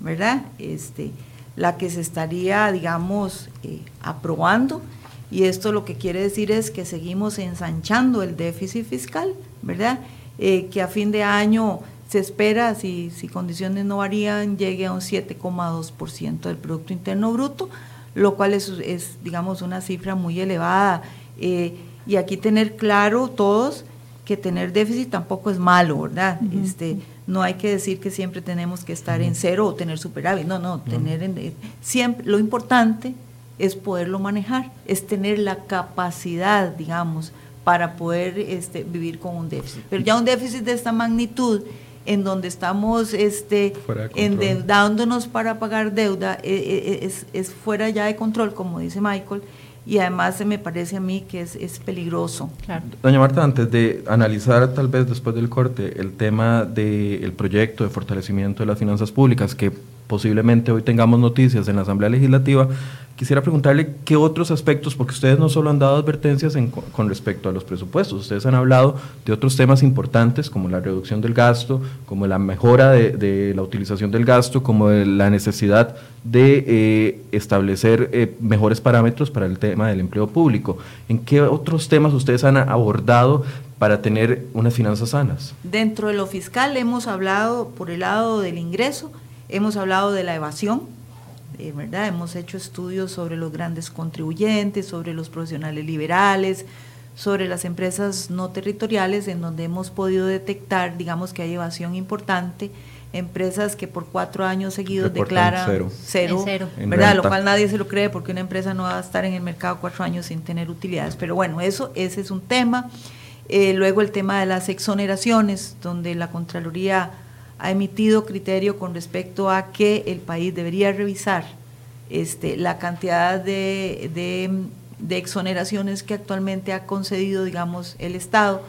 ¿verdad? Este, la que se estaría, digamos, eh, aprobando. Y esto lo que quiere decir es que seguimos ensanchando el déficit fiscal, ¿verdad? Eh, que a fin de año se espera, si, si condiciones no varían, llegue a un 7,2% del Producto Interno Bruto, lo cual es, es, digamos, una cifra muy elevada. Eh, y aquí tener claro todos que tener déficit tampoco es malo, ¿verdad? este, no hay que decir que siempre tenemos que estar en cero o tener superávit, no, no, tener en, siempre, lo importante es poderlo manejar, es tener la capacidad, digamos, para poder este, vivir con un déficit. Pero ya un déficit de esta magnitud, en donde estamos este, endeudándonos para pagar deuda, eh, eh, es, es, fuera ya de control, como dice Michael, y además se me parece a mí que es, es peligroso. Doña Marta, antes de analizar tal vez después del corte el tema del proyecto de fortalecimiento de las finanzas públicas, que posiblemente hoy tengamos noticias en la Asamblea Legislativa, quisiera preguntarle qué otros aspectos, porque ustedes no solo han dado advertencias con respecto a los presupuestos, ustedes han hablado de otros temas importantes como la reducción del gasto, como la mejora de, la utilización del gasto, como la necesidad de eh, establecer eh, mejores parámetros para el tema del empleo público. ¿En qué otros temas ustedes han abordado para tener unas finanzas sanas? Dentro de lo fiscal hemos hablado por el lado del ingreso, Hemos hablado de la evasión, eh, ¿verdad? Hemos hecho estudios sobre los grandes contribuyentes, sobre los profesionales liberales, sobre las empresas no territoriales, en donde hemos podido detectar, digamos, que hay evasión importante, empresas que por cuatro años seguidos declaran cero, ¿verdad? Lo cual nadie se lo cree porque una empresa no va a estar en el mercado cuatro años sin tener utilidades. Pero bueno, eso, ese es un tema. Eh, luego el tema de las exoneraciones, donde la Contraloría ha emitido criterio con respecto a que el país debería revisar este, la cantidad de, de, exoneraciones que actualmente ha concedido, digamos, el Estado,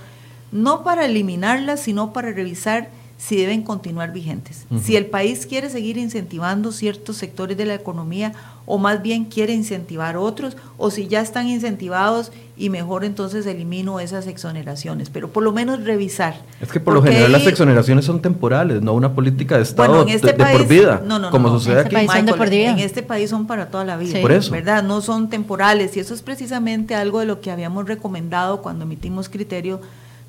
no para eliminarlas, sino para revisar si deben continuar vigentes. Si el país quiere seguir incentivando ciertos sectores de la economía o más bien quiere incentivar otros, o si ya están incentivados y mejor entonces elimino esas exoneraciones, pero por lo menos revisar. Es que por lo general las exoneraciones son temporales, no una política de Estado de, este por vida, no, no, como sucede este aquí. en este país son para toda la vida, por eso. ¿verdad? No son temporales y eso es precisamente algo de lo que habíamos recomendado cuando emitimos criterio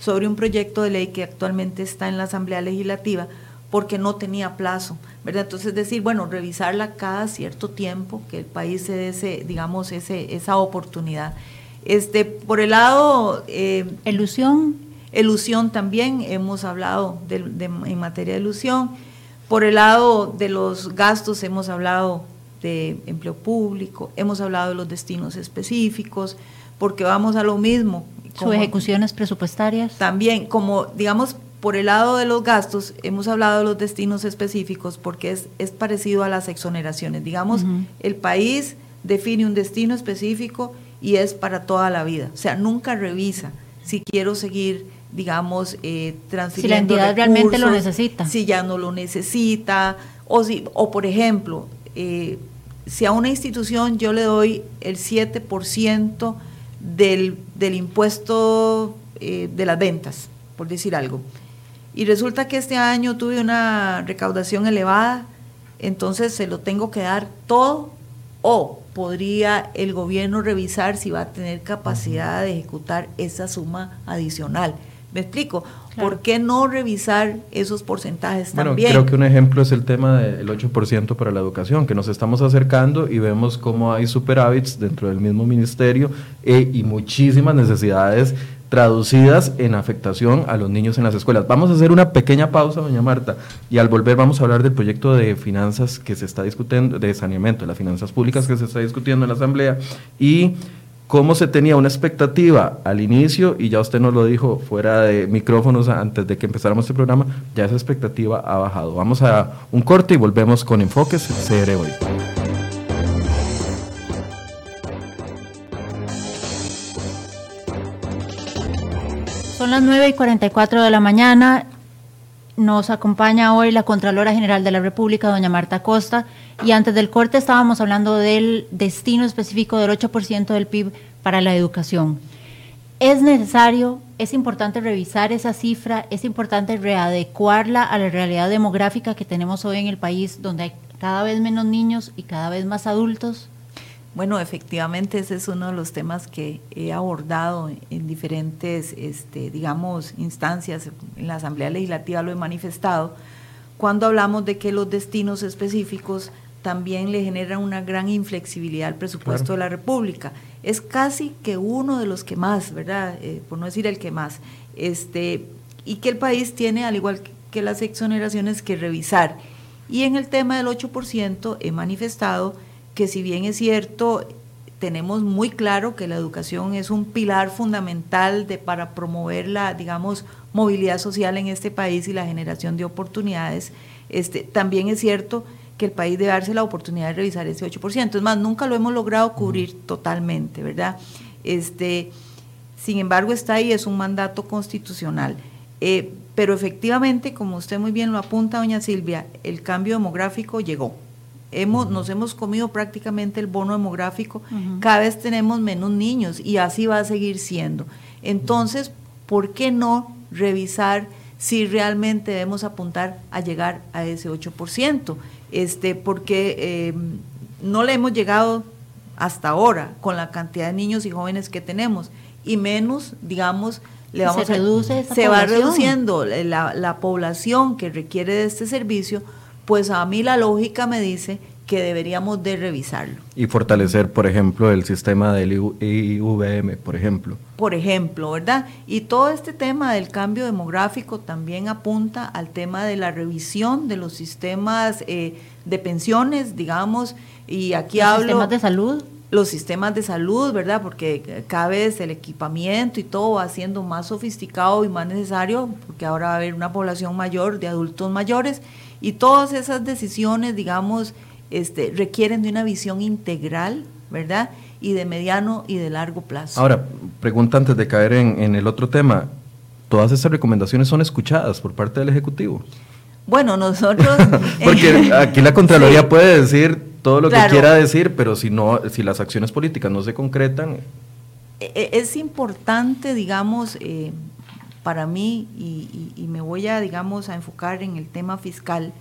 sobre un proyecto de ley que actualmente está en la Asamblea Legislativa porque no tenía plazo, ¿verdad? Entonces es decir, bueno, revisarla cada cierto tiempo, que el país se dé ese, digamos, ese, esa oportunidad. Este, por el lado... Eh, elusión. Elusión también, hemos hablado de, en materia de ilusión. Por el lado de los gastos hemos hablado de empleo público, hemos hablado de los destinos específicos, porque vamos a lo mismo, ¿Sus ejecuciones presupuestarias? También, como digamos, por el lado de los gastos, hemos hablado de los destinos específicos porque es, es parecido a las exoneraciones. Digamos, el país define un destino específico y es para toda la vida. O sea, nunca revisa si quiero seguir, digamos, eh, transfiriendo. Si la entidad realmente lo necesita. Si ya no lo necesita. O, si, o por ejemplo, eh, si a una institución yo le doy el 7% del, del impuesto eh, de las ventas, por decir algo. Y resulta que este año tuve una recaudación elevada, entonces se lo tengo que dar todo o podría el gobierno revisar si va a tener capacidad de ejecutar esa suma adicional. ¿Me explico? ¿Por qué no revisar esos porcentajes bueno, también? Creo que un ejemplo es el tema del 8% para la educación, que nos estamos acercando y vemos cómo hay superávits dentro del mismo ministerio eh, y muchísimas necesidades traducidas en afectación a los niños en las escuelas. Vamos a hacer una pequeña pausa, doña Marta, y al volver vamos a hablar del proyecto de finanzas que se está discutiendo, de saneamiento de las finanzas públicas que se está discutiendo en la Asamblea y cómo se tenía una expectativa al inicio, y ya usted nos lo dijo fuera de micrófonos antes de que empezáramos este programa, ya esa expectativa ha bajado. Vamos a un corte y volvemos con Enfoques hoy. Son las 9 y 44 de la mañana. Nos acompaña hoy la Contralora General de la República, doña Marta Costa, y antes del corte estábamos hablando del destino específico del 8% del PIB para la educación. es necesario, es importante revisar esa cifra, es importante readecuarla a la realidad demográfica que tenemos hoy en el país, donde hay cada vez menos niños y cada vez más adultos. Bueno, efectivamente ese es uno de los temas que he abordado en diferentes, este, digamos, instancias. En la Asamblea Legislativa lo he manifestado. Cuando hablamos de que los destinos específicos también le generan una gran inflexibilidad al presupuesto de la República es casi que uno de los que más, ¿verdad? Eh, por no decir el que más. Este, y que el país tiene, al igual que las exoneraciones, que revisar. Y en el tema del 8% he manifestado que si bien es cierto, tenemos muy claro que la educación es un pilar fundamental de, para promover la, digamos, movilidad social en este país y la generación de oportunidades, este, también es cierto que el país debe darse la oportunidad de revisar ese 8%. Es más, nunca lo hemos logrado cubrir totalmente, ¿verdad? Este, sin embargo, está ahí, es un mandato constitucional. Eh, pero efectivamente, como usted muy bien lo apunta, doña Silvia, el cambio demográfico llegó. Hemos, nos hemos comido prácticamente el bono demográfico, cada vez tenemos menos niños y así va a seguir siendo. Entonces, ¿por qué no revisar si realmente debemos apuntar a llegar a ese 8%? Este, porque eh, no le hemos llegado hasta ahora con la cantidad de niños y jóvenes que tenemos, y menos, digamos, le vamos se reduce se va reduciendo la, la población que requiere de este servicio, pues a mí la lógica me dice que deberíamos de revisarlo. Y fortalecer, por ejemplo, el sistema del IVM, por ejemplo. Por ejemplo, ¿verdad? Y todo este tema del cambio demográfico también apunta al tema de la revisión de los sistemas eh, de pensiones, digamos, y aquí los hablo... Sistemas de salud. Los sistemas de salud, ¿verdad? Porque cada vez el equipamiento y todo va siendo más sofisticado y más necesario, porque ahora va a haber una población mayor de adultos mayores, y todas esas decisiones, digamos, este, requieren de una visión integral, ¿verdad? Y de mediano y de largo plazo. Ahora, pregunta antes de caer en, el otro tema, ¿todas esas recomendaciones son escuchadas por parte del Ejecutivo? Bueno, nosotros... Porque aquí la Contraloría puede decir todo lo que quiera decir, pero si, no, si las acciones políticas no se concretan... E, e, es importante, digamos, eh, para mí, y, y, me voy a, digamos, a enfocar en el tema fiscal,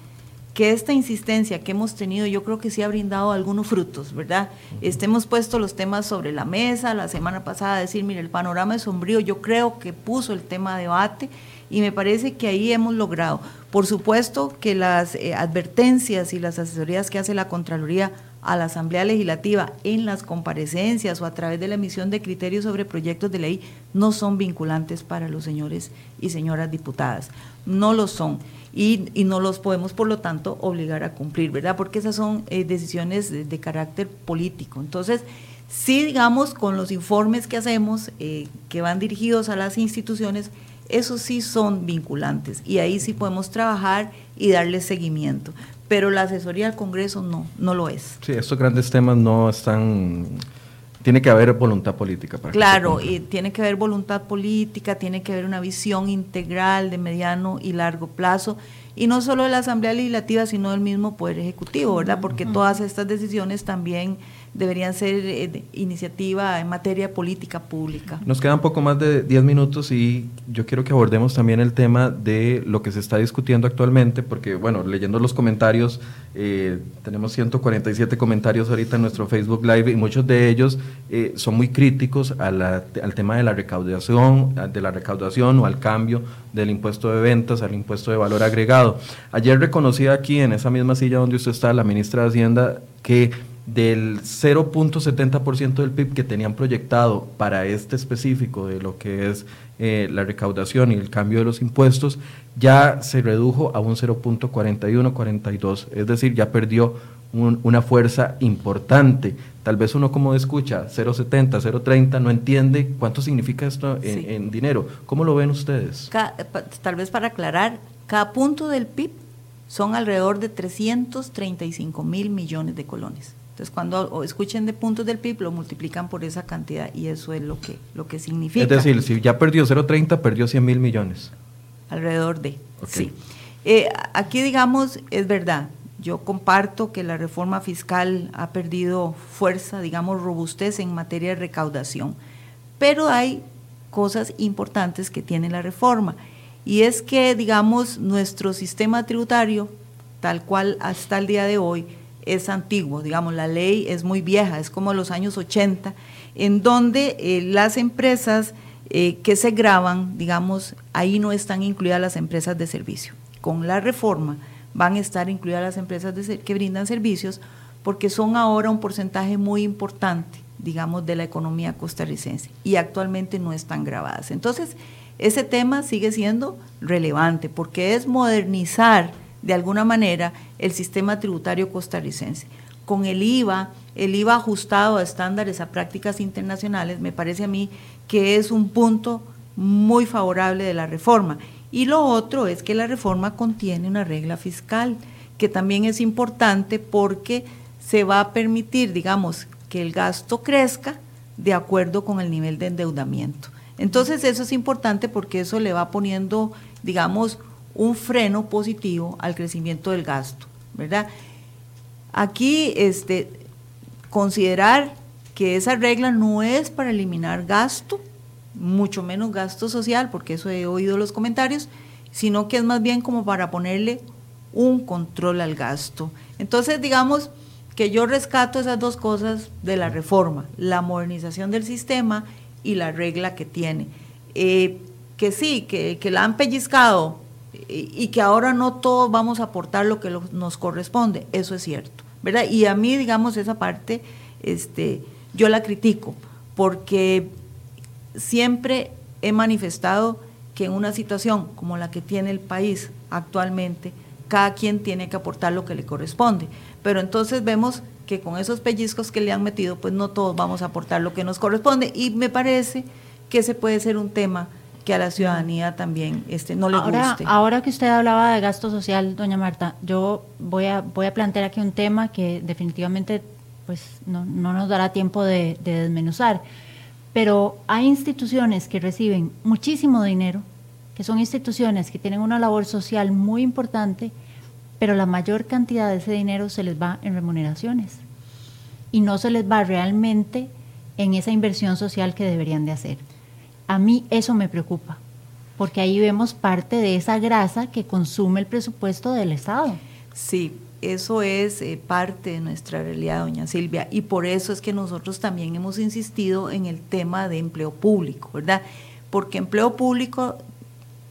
que esta insistencia que hemos tenido yo creo que sí ha brindado algunos frutos, ¿verdad? Este, hemos puesto los temas sobre la mesa, la semana pasada decir, mire, el panorama es sombrío, yo creo que puso el tema de debate y me parece que ahí hemos logrado. Por supuesto que las eh, advertencias y las asesorías que hace la Contraloría a la Asamblea Legislativa en las comparecencias o a través de la emisión de criterios sobre proyectos de ley no son vinculantes para los señores y señoras diputadas, no lo son y, no los podemos, por lo tanto, obligar a cumplir, ¿verdad? Porque esas son eh, decisiones de, carácter político. Entonces, sí, digamos, con los informes que hacemos, eh, que van dirigidos a las instituciones, esos sí son vinculantes y ahí sí podemos trabajar y darle seguimiento. Pero la asesoría del Congreso no, no lo es. Sí, estos grandes temas no están tiene que haber voluntad política para Claro, y tiene que haber voluntad política, tiene que haber una visión integral de mediano y largo plazo, y no solo de la Asamblea Legislativa, sino del mismo Poder Ejecutivo, ¿verdad? Porque todas estas decisiones también deberían ser eh, iniciativa en materia política pública. Nos quedan poco más de 10 minutos y yo quiero que abordemos también el tema de lo que se está discutiendo actualmente, porque, bueno, leyendo los comentarios, eh, tenemos 147 comentarios ahorita en nuestro Facebook Live y muchos de ellos eh, son muy críticos al tema de la recaudación, de la recaudación o al cambio del impuesto de ventas al impuesto de valor agregado. Ayer reconocía aquí en esa misma silla donde usted está la ministra de Hacienda que del 0.70% del PIB que tenían proyectado para este específico de lo que es eh, la recaudación y el cambio de los impuestos, ya se redujo a un 0.41-42, es decir, ya perdió una fuerza importante. Tal vez uno como escucha 0.70, 0.30, no entiende cuánto significa esto en, en dinero. ¿Cómo lo ven ustedes? Tal vez para aclarar, cada punto del PIB son alrededor de 335 mil millones de colones. Entonces, cuando escuchen de puntos del PIB, lo multiplican por esa cantidad y eso es lo que, lo que significa. Es decir, si ya perdió 0,30, perdió 100 mil millones. Alrededor de, sí. Eh, aquí, digamos, es verdad, yo comparto que la reforma fiscal ha perdido fuerza, digamos, robustez en materia de recaudación, pero hay cosas importantes que tiene la reforma. Y es que, digamos, nuestro sistema tributario, tal cual hasta el día de hoy, es antiguo, digamos, la ley es muy vieja, es como los años 80, en donde eh, las empresas eh, que se graban, digamos, ahí no están incluidas las empresas de servicio. Con la reforma van a estar incluidas las empresas que brindan servicios porque son ahora un porcentaje muy importante, digamos, de la economía costarricense y actualmente no están grabadas. Entonces, ese tema sigue siendo relevante porque es modernizar de alguna manera el sistema tributario costarricense. Con el IVA, el IVA ajustado a estándares, a prácticas internacionales, me parece a mí que es un punto muy favorable de la reforma. Y lo otro es que la reforma contiene una regla fiscal, que también es importante porque se va a permitir, digamos, que el gasto crezca de acuerdo con el nivel de endeudamiento. Entonces eso es importante porque eso le va poniendo, digamos, un freno positivo al crecimiento del gasto, ¿verdad? Aquí, este, considerar que esa regla no es para eliminar gasto, mucho menos gasto social, porque eso he oído los comentarios, sino que es más bien como para ponerle un control al gasto. Entonces, digamos que yo rescato esas dos cosas de la reforma, la modernización del sistema y la regla que tiene. Eh, que sí, que, que la han pellizcado y que ahora no todos vamos a aportar lo que nos corresponde, eso es cierto, ¿verdad? Y a mí, digamos, esa parte, este, yo la critico, porque siempre he manifestado que en una situación como la que tiene el país actualmente, cada quien tiene que aportar lo que le corresponde. Pero entonces vemos que con esos pellizcos que le han metido, pues no todos vamos a aportar lo que nos corresponde. Y me parece que ese puede ser un tema que a la ciudadanía también este, no le ahora, guste. Ahora que usted hablaba de gasto social, doña Marta, yo voy a, voy a plantear aquí un tema que definitivamente pues, no, nos dará tiempo de, de desmenuzar, pero hay instituciones que reciben muchísimo dinero, que son instituciones que tienen una labor social muy importante, pero la mayor cantidad de ese dinero se les va en remuneraciones y no se les va realmente en esa inversión social que deberían de hacer. A mí eso me preocupa, porque ahí vemos parte de esa grasa que consume el presupuesto del Estado. Sí, eso es eh, parte de nuestra realidad, doña Silvia, y por eso es que nosotros también hemos insistido en el tema de empleo público, ¿verdad? Porque empleo público,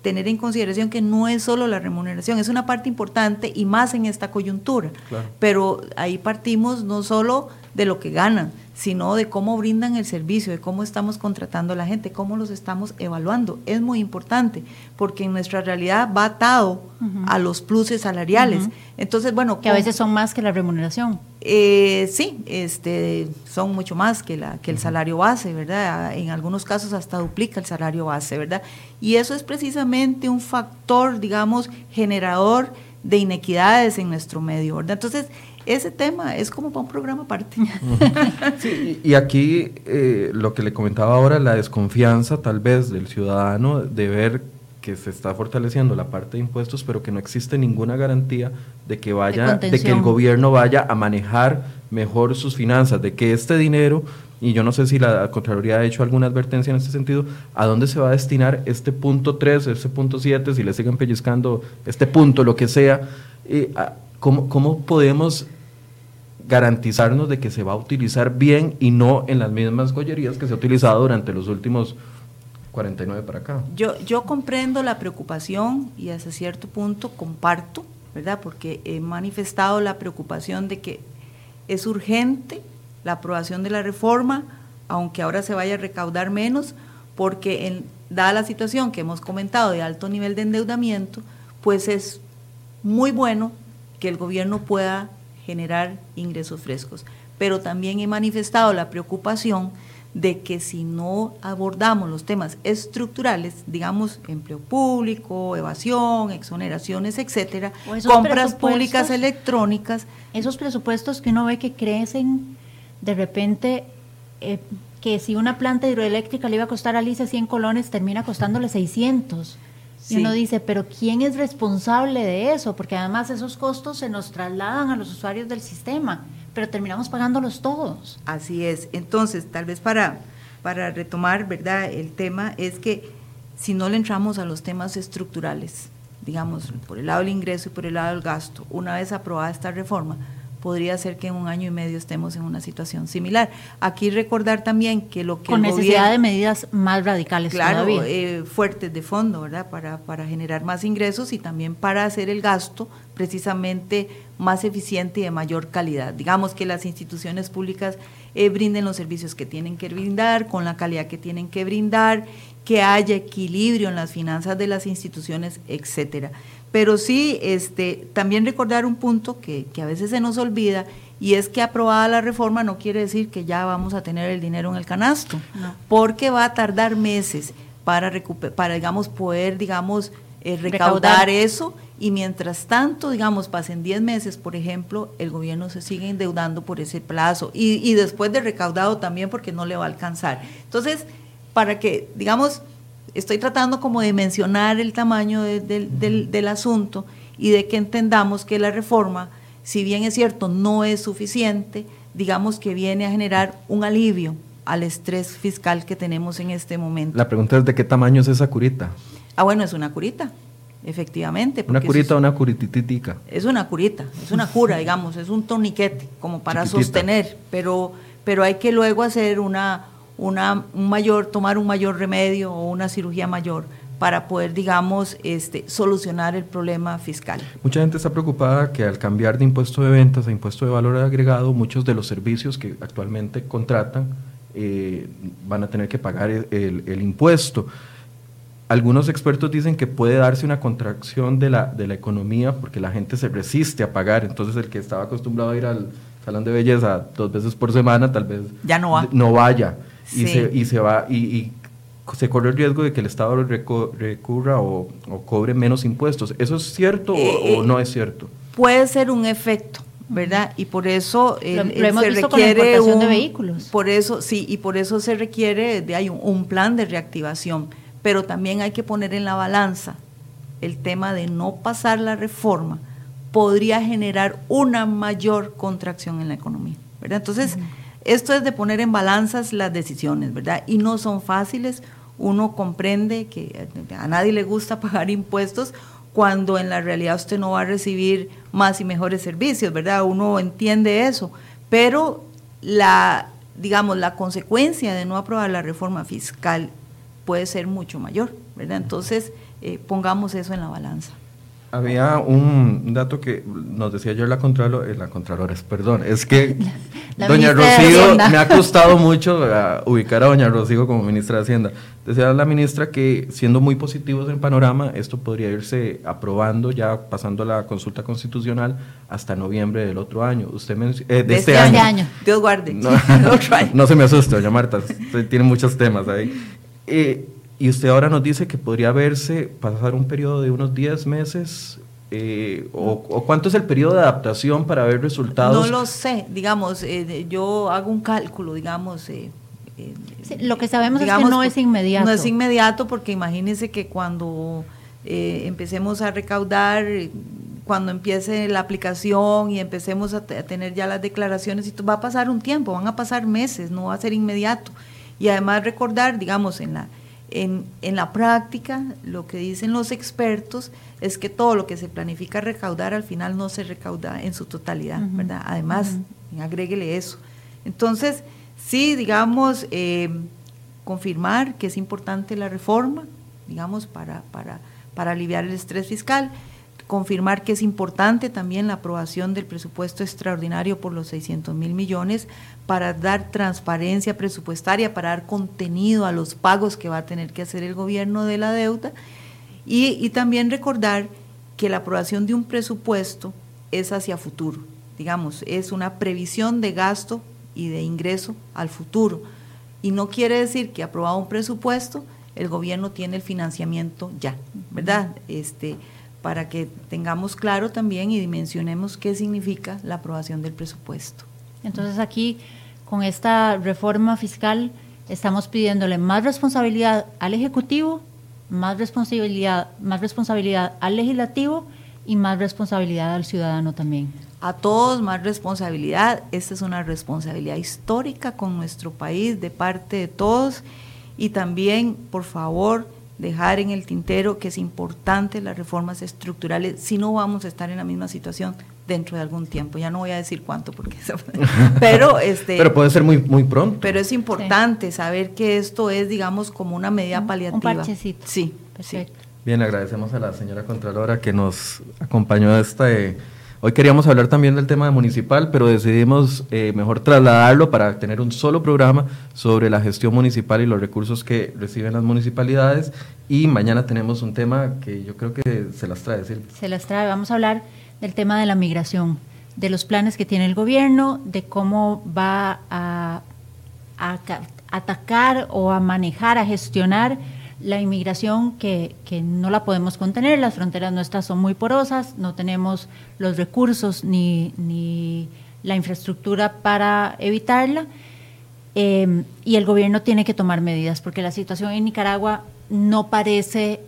tener en consideración que no es solo la remuneración, es una parte importante y más en esta coyuntura, pero ahí partimos no solo de lo que ganan, sino de cómo brindan el servicio, de cómo estamos contratando a la gente, cómo los estamos evaluando. Es muy importante, porque en nuestra realidad va atado a los pluses salariales. Entonces, bueno... Que a veces son más que la remuneración. Eh, sí, este, son mucho más que, la, que el salario base, ¿verdad? En algunos casos hasta duplica el salario base, ¿verdad? Y eso es precisamente un factor, digamos, generador de inequidades en nuestro medio, ¿verdad? Entonces, ese tema es como para un programa aparte. Sí, y aquí eh, lo que le comentaba ahora, la desconfianza tal vez del ciudadano de ver que se está fortaleciendo la parte de impuestos, pero que no existe ninguna garantía de que vaya, de, que el gobierno vaya a manejar mejor sus finanzas, de que este dinero, y yo no sé si la Contraloría ha hecho alguna advertencia en este sentido, a dónde se va a destinar este punto 3, este punto 7, si le siguen pellizcando este punto, lo que sea, eh, ¿cómo, ¿cómo podemos garantizarnos de que se va a utilizar bien y no en las mismas gollerías que se ha utilizado durante los últimos 49 para acá. Yo, yo comprendo la preocupación y hasta cierto punto comparto, ¿verdad? Porque he manifestado la preocupación de que es urgente la aprobación de la reforma, aunque ahora se vaya a recaudar menos, porque en, dada la situación que hemos comentado de alto nivel de endeudamiento, pues es muy bueno que el gobierno pueda generar ingresos frescos. Pero también he manifestado la preocupación de que si no abordamos los temas estructurales, digamos, empleo público, evasión, exoneraciones, etcétera, compras públicas electrónicas. Esos presupuestos que uno ve que crecen de repente, eh, que si una planta hidroeléctrica le iba a costar a Alicia 100 colones, termina costándole 600. Y uno dice, pero ¿quién es responsable de eso? Porque además esos costos se nos trasladan a los usuarios del sistema, pero terminamos pagándolos todos. Así es. Entonces, tal vez para, para retomar, ¿verdad? El tema es que si no le entramos a los temas estructurales, digamos, por el lado del ingreso y por el lado del gasto, una vez aprobada esta reforma, podría ser que en un año y medio estemos en una situación similar. Aquí recordar también que lo que... Con necesidad de medidas más radicales claro, eh, fuertes de fondo, ¿verdad? Para, para generar más ingresos y también para hacer el gasto precisamente más eficiente y de mayor calidad. Digamos que las instituciones públicas eh, brinden los servicios que tienen que brindar, con la calidad que tienen que brindar, que haya equilibrio en las finanzas de las instituciones, etcétera. Pero sí, este, también recordar un punto que, a veces se nos olvida, y es que aprobada la reforma no quiere decir que ya vamos a tener el dinero en el canasto, porque va a tardar meses para, para digamos, poder, digamos, eh, recaudar, eso, y mientras tanto, digamos, pasen 10 meses, por ejemplo, el gobierno se sigue endeudando por ese plazo, y, y después de recaudado también porque no le va a alcanzar. Entonces, para que, digamos, estoy tratando como de mencionar el tamaño del, asunto y de que entendamos que la reforma, si bien es cierto, no es suficiente, digamos que viene a generar un alivio al estrés fiscal que tenemos en este momento. La pregunta es de qué tamaño es esa curita. Ah, bueno, es una curita, efectivamente. ¿Una curita o una curitititica? Es una curita, es una cura, digamos, es un torniquete como para sostener, pero, pero hay que luego hacer una, una, un mayor, tomar un mayor remedio o una cirugía mayor para poder, digamos, este, solucionar el problema fiscal. Mucha gente está preocupada que al cambiar de impuesto de ventas a impuesto de valor agregado, muchos de los servicios que actualmente contratan eh, van a tener que pagar el, el, impuesto. Algunos expertos dicen que puede darse una contracción de la, de la economía porque la gente se resiste a pagar, entonces el que estaba acostumbrado a ir al salón de belleza dos veces por semana, tal vez ya no, va. no vaya y, se, y se va y, se corre el riesgo de que el Estado recurra o, cobre menos impuestos. ¿Eso es cierto o, eh, no es cierto? Puede ser un efecto. ¿verdad? Y por eso se requiere un, de vehículos. Por eso, sí, y por eso se requiere de hay un, plan de reactivación, pero también hay que poner en la balanza el tema de no pasar la reforma podría generar una mayor contracción en la economía, ¿verdad? Entonces, esto es de poner en balanzas las decisiones, ¿verdad? Y no son fáciles. Uno comprende que a nadie le gusta pagar impuestos cuando en la realidad usted no va a recibir más y mejores servicios, ¿verdad? Uno entiende eso, pero la, digamos, la consecuencia de no aprobar la reforma fiscal puede ser mucho mayor, ¿verdad? Entonces, eh, pongamos eso en la balanza. Había un dato que nos decía ayer la Contralora, eh, la Contralora, perdón, es que Doña Rocío, me ha costado mucho uh, ubicar a Doña Rocío como ministra de Hacienda. Decía la ministra que siendo muy positivos en el panorama, esto podría irse aprobando ya pasando la consulta constitucional hasta noviembre del otro año. Usted eh, de, este, este año. Dios guarde. No, se me asuste, Doña Marta, tiene muchos temas ahí. Eh, y usted ahora nos dice que podría verse, pasar un periodo de unos 10 meses, eh, o, cuánto es el periodo de adaptación para ver resultados? No lo sé, digamos, eh, yo hago un cálculo, digamos. Eh, lo que sabemos es que no es inmediato. No es inmediato porque imagínense que cuando empecemos a recaudar, cuando empiece la aplicación y empecemos a, a tener ya las declaraciones, y va a pasar un tiempo, van a pasar meses, no va a ser inmediato. Y además recordar, digamos, en la en, la práctica, lo que dicen los expertos es que todo lo que se planifica recaudar al final no se recauda en su totalidad, ¿verdad? Además, agréguele eso. Entonces, sí, digamos, eh, confirmar que es importante la reforma, digamos, para, para, para aliviar el estrés fiscal, confirmar que es importante también la aprobación del presupuesto extraordinario por los 600 mil millones para dar transparencia presupuestaria, para dar contenido a los pagos que va a tener que hacer el gobierno de la deuda y, también recordar que la aprobación de un presupuesto es hacia futuro, digamos, es una previsión de gasto y de ingreso al futuro. Y no quiere decir que aprobado un presupuesto, el gobierno tiene el financiamiento ya, ¿verdad? Este, para que tengamos claro también y dimensionemos qué significa la aprobación del presupuesto. Entonces aquí, con esta reforma fiscal, estamos pidiéndole más responsabilidad al Ejecutivo, más responsabilidad, más responsabilidad al Legislativo y más responsabilidad al ciudadano también. a todos más responsabilidad. Esta es una responsabilidad histórica con nuestro país de parte de todos y también, por favor, dejar en el tintero que es importante las reformas estructurales si no vamos a estar en la misma situación dentro de algún tiempo. Ya no voy a decir cuánto porque pero este pero puede ser muy muy pronto. Pero es importante saber que esto es digamos como una medida paliativa. Un parchecito. Sí, perfecto. Bien, agradecemos a la señora Contralora que nos acompañó a este Hoy queríamos hablar también del tema municipal, pero decidimos eh, mejor trasladarlo para tener un solo programa sobre la gestión municipal y los recursos que reciben las municipalidades. Y mañana tenemos un tema que yo creo que se las trae, Silvia. Se las trae. Vamos a hablar del tema de la migración, de los planes que tiene el gobierno, de cómo va a atacar o a manejar, a gestionar la inmigración que, no la podemos contener, las fronteras nuestras son muy porosas, no tenemos los recursos ni, ni la infraestructura para evitarla em, y el gobierno tiene que tomar medidas porque la situación en Nicaragua no parece...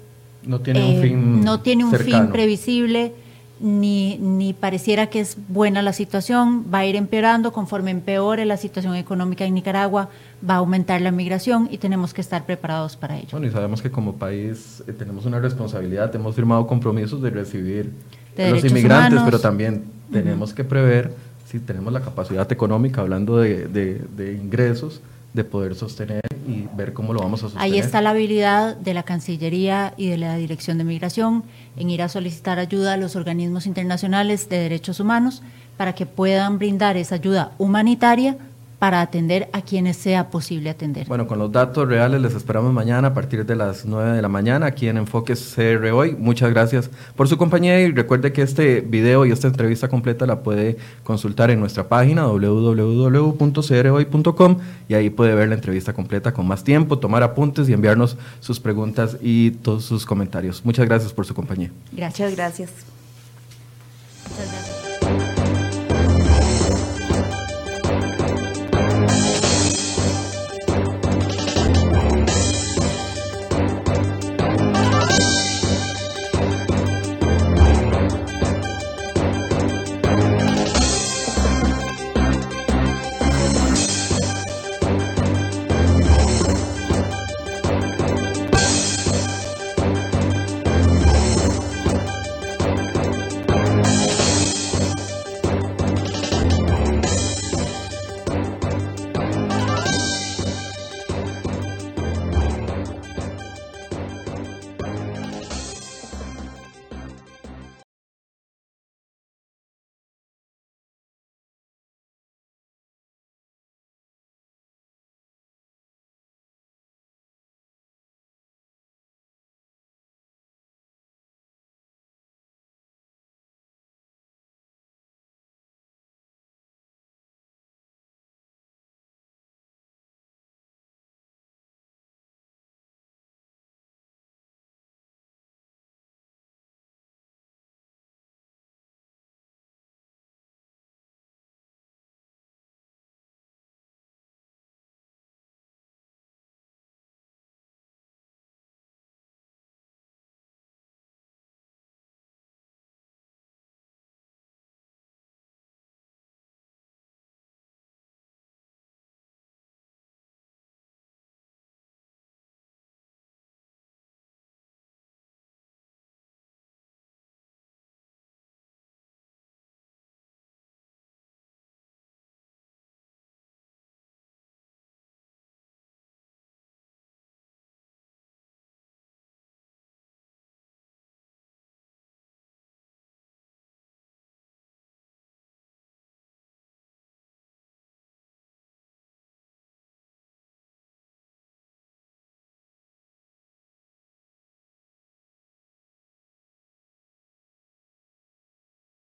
No tiene un eh, fin. No tiene un fin previsible ni, ni pareciera que es buena la situación, va a ir empeorando, conforme empeore la situación económica en Nicaragua, va a aumentar la migración y tenemos que estar preparados para ello. Bueno, y sabemos que como país eh, tenemos una responsabilidad, hemos firmado compromisos de recibir a los inmigrantes, pero también tenemos que prever si tenemos la capacidad económica, hablando de, de ingresos, de poder sostener y ver cómo lo vamos a sostener. Ahí está la habilidad de la Cancillería y de la Dirección de Migración en ir a solicitar ayuda a los organismos internacionales de derechos humanos para que puedan brindar esa ayuda humanitaria para atender a quienes sea posible atender. Bueno, con los datos reales les esperamos mañana a partir de las 9 de la mañana aquí en Enfoques CR Hoy. Muchas gracias por su compañía y recuerde que este video y esta entrevista completa la puede consultar en nuestra página www.crhoy.com y ahí puede ver la entrevista completa con más tiempo, tomar apuntes y enviarnos sus preguntas y todos sus comentarios. Muchas gracias por su compañía. Gracias, gracias.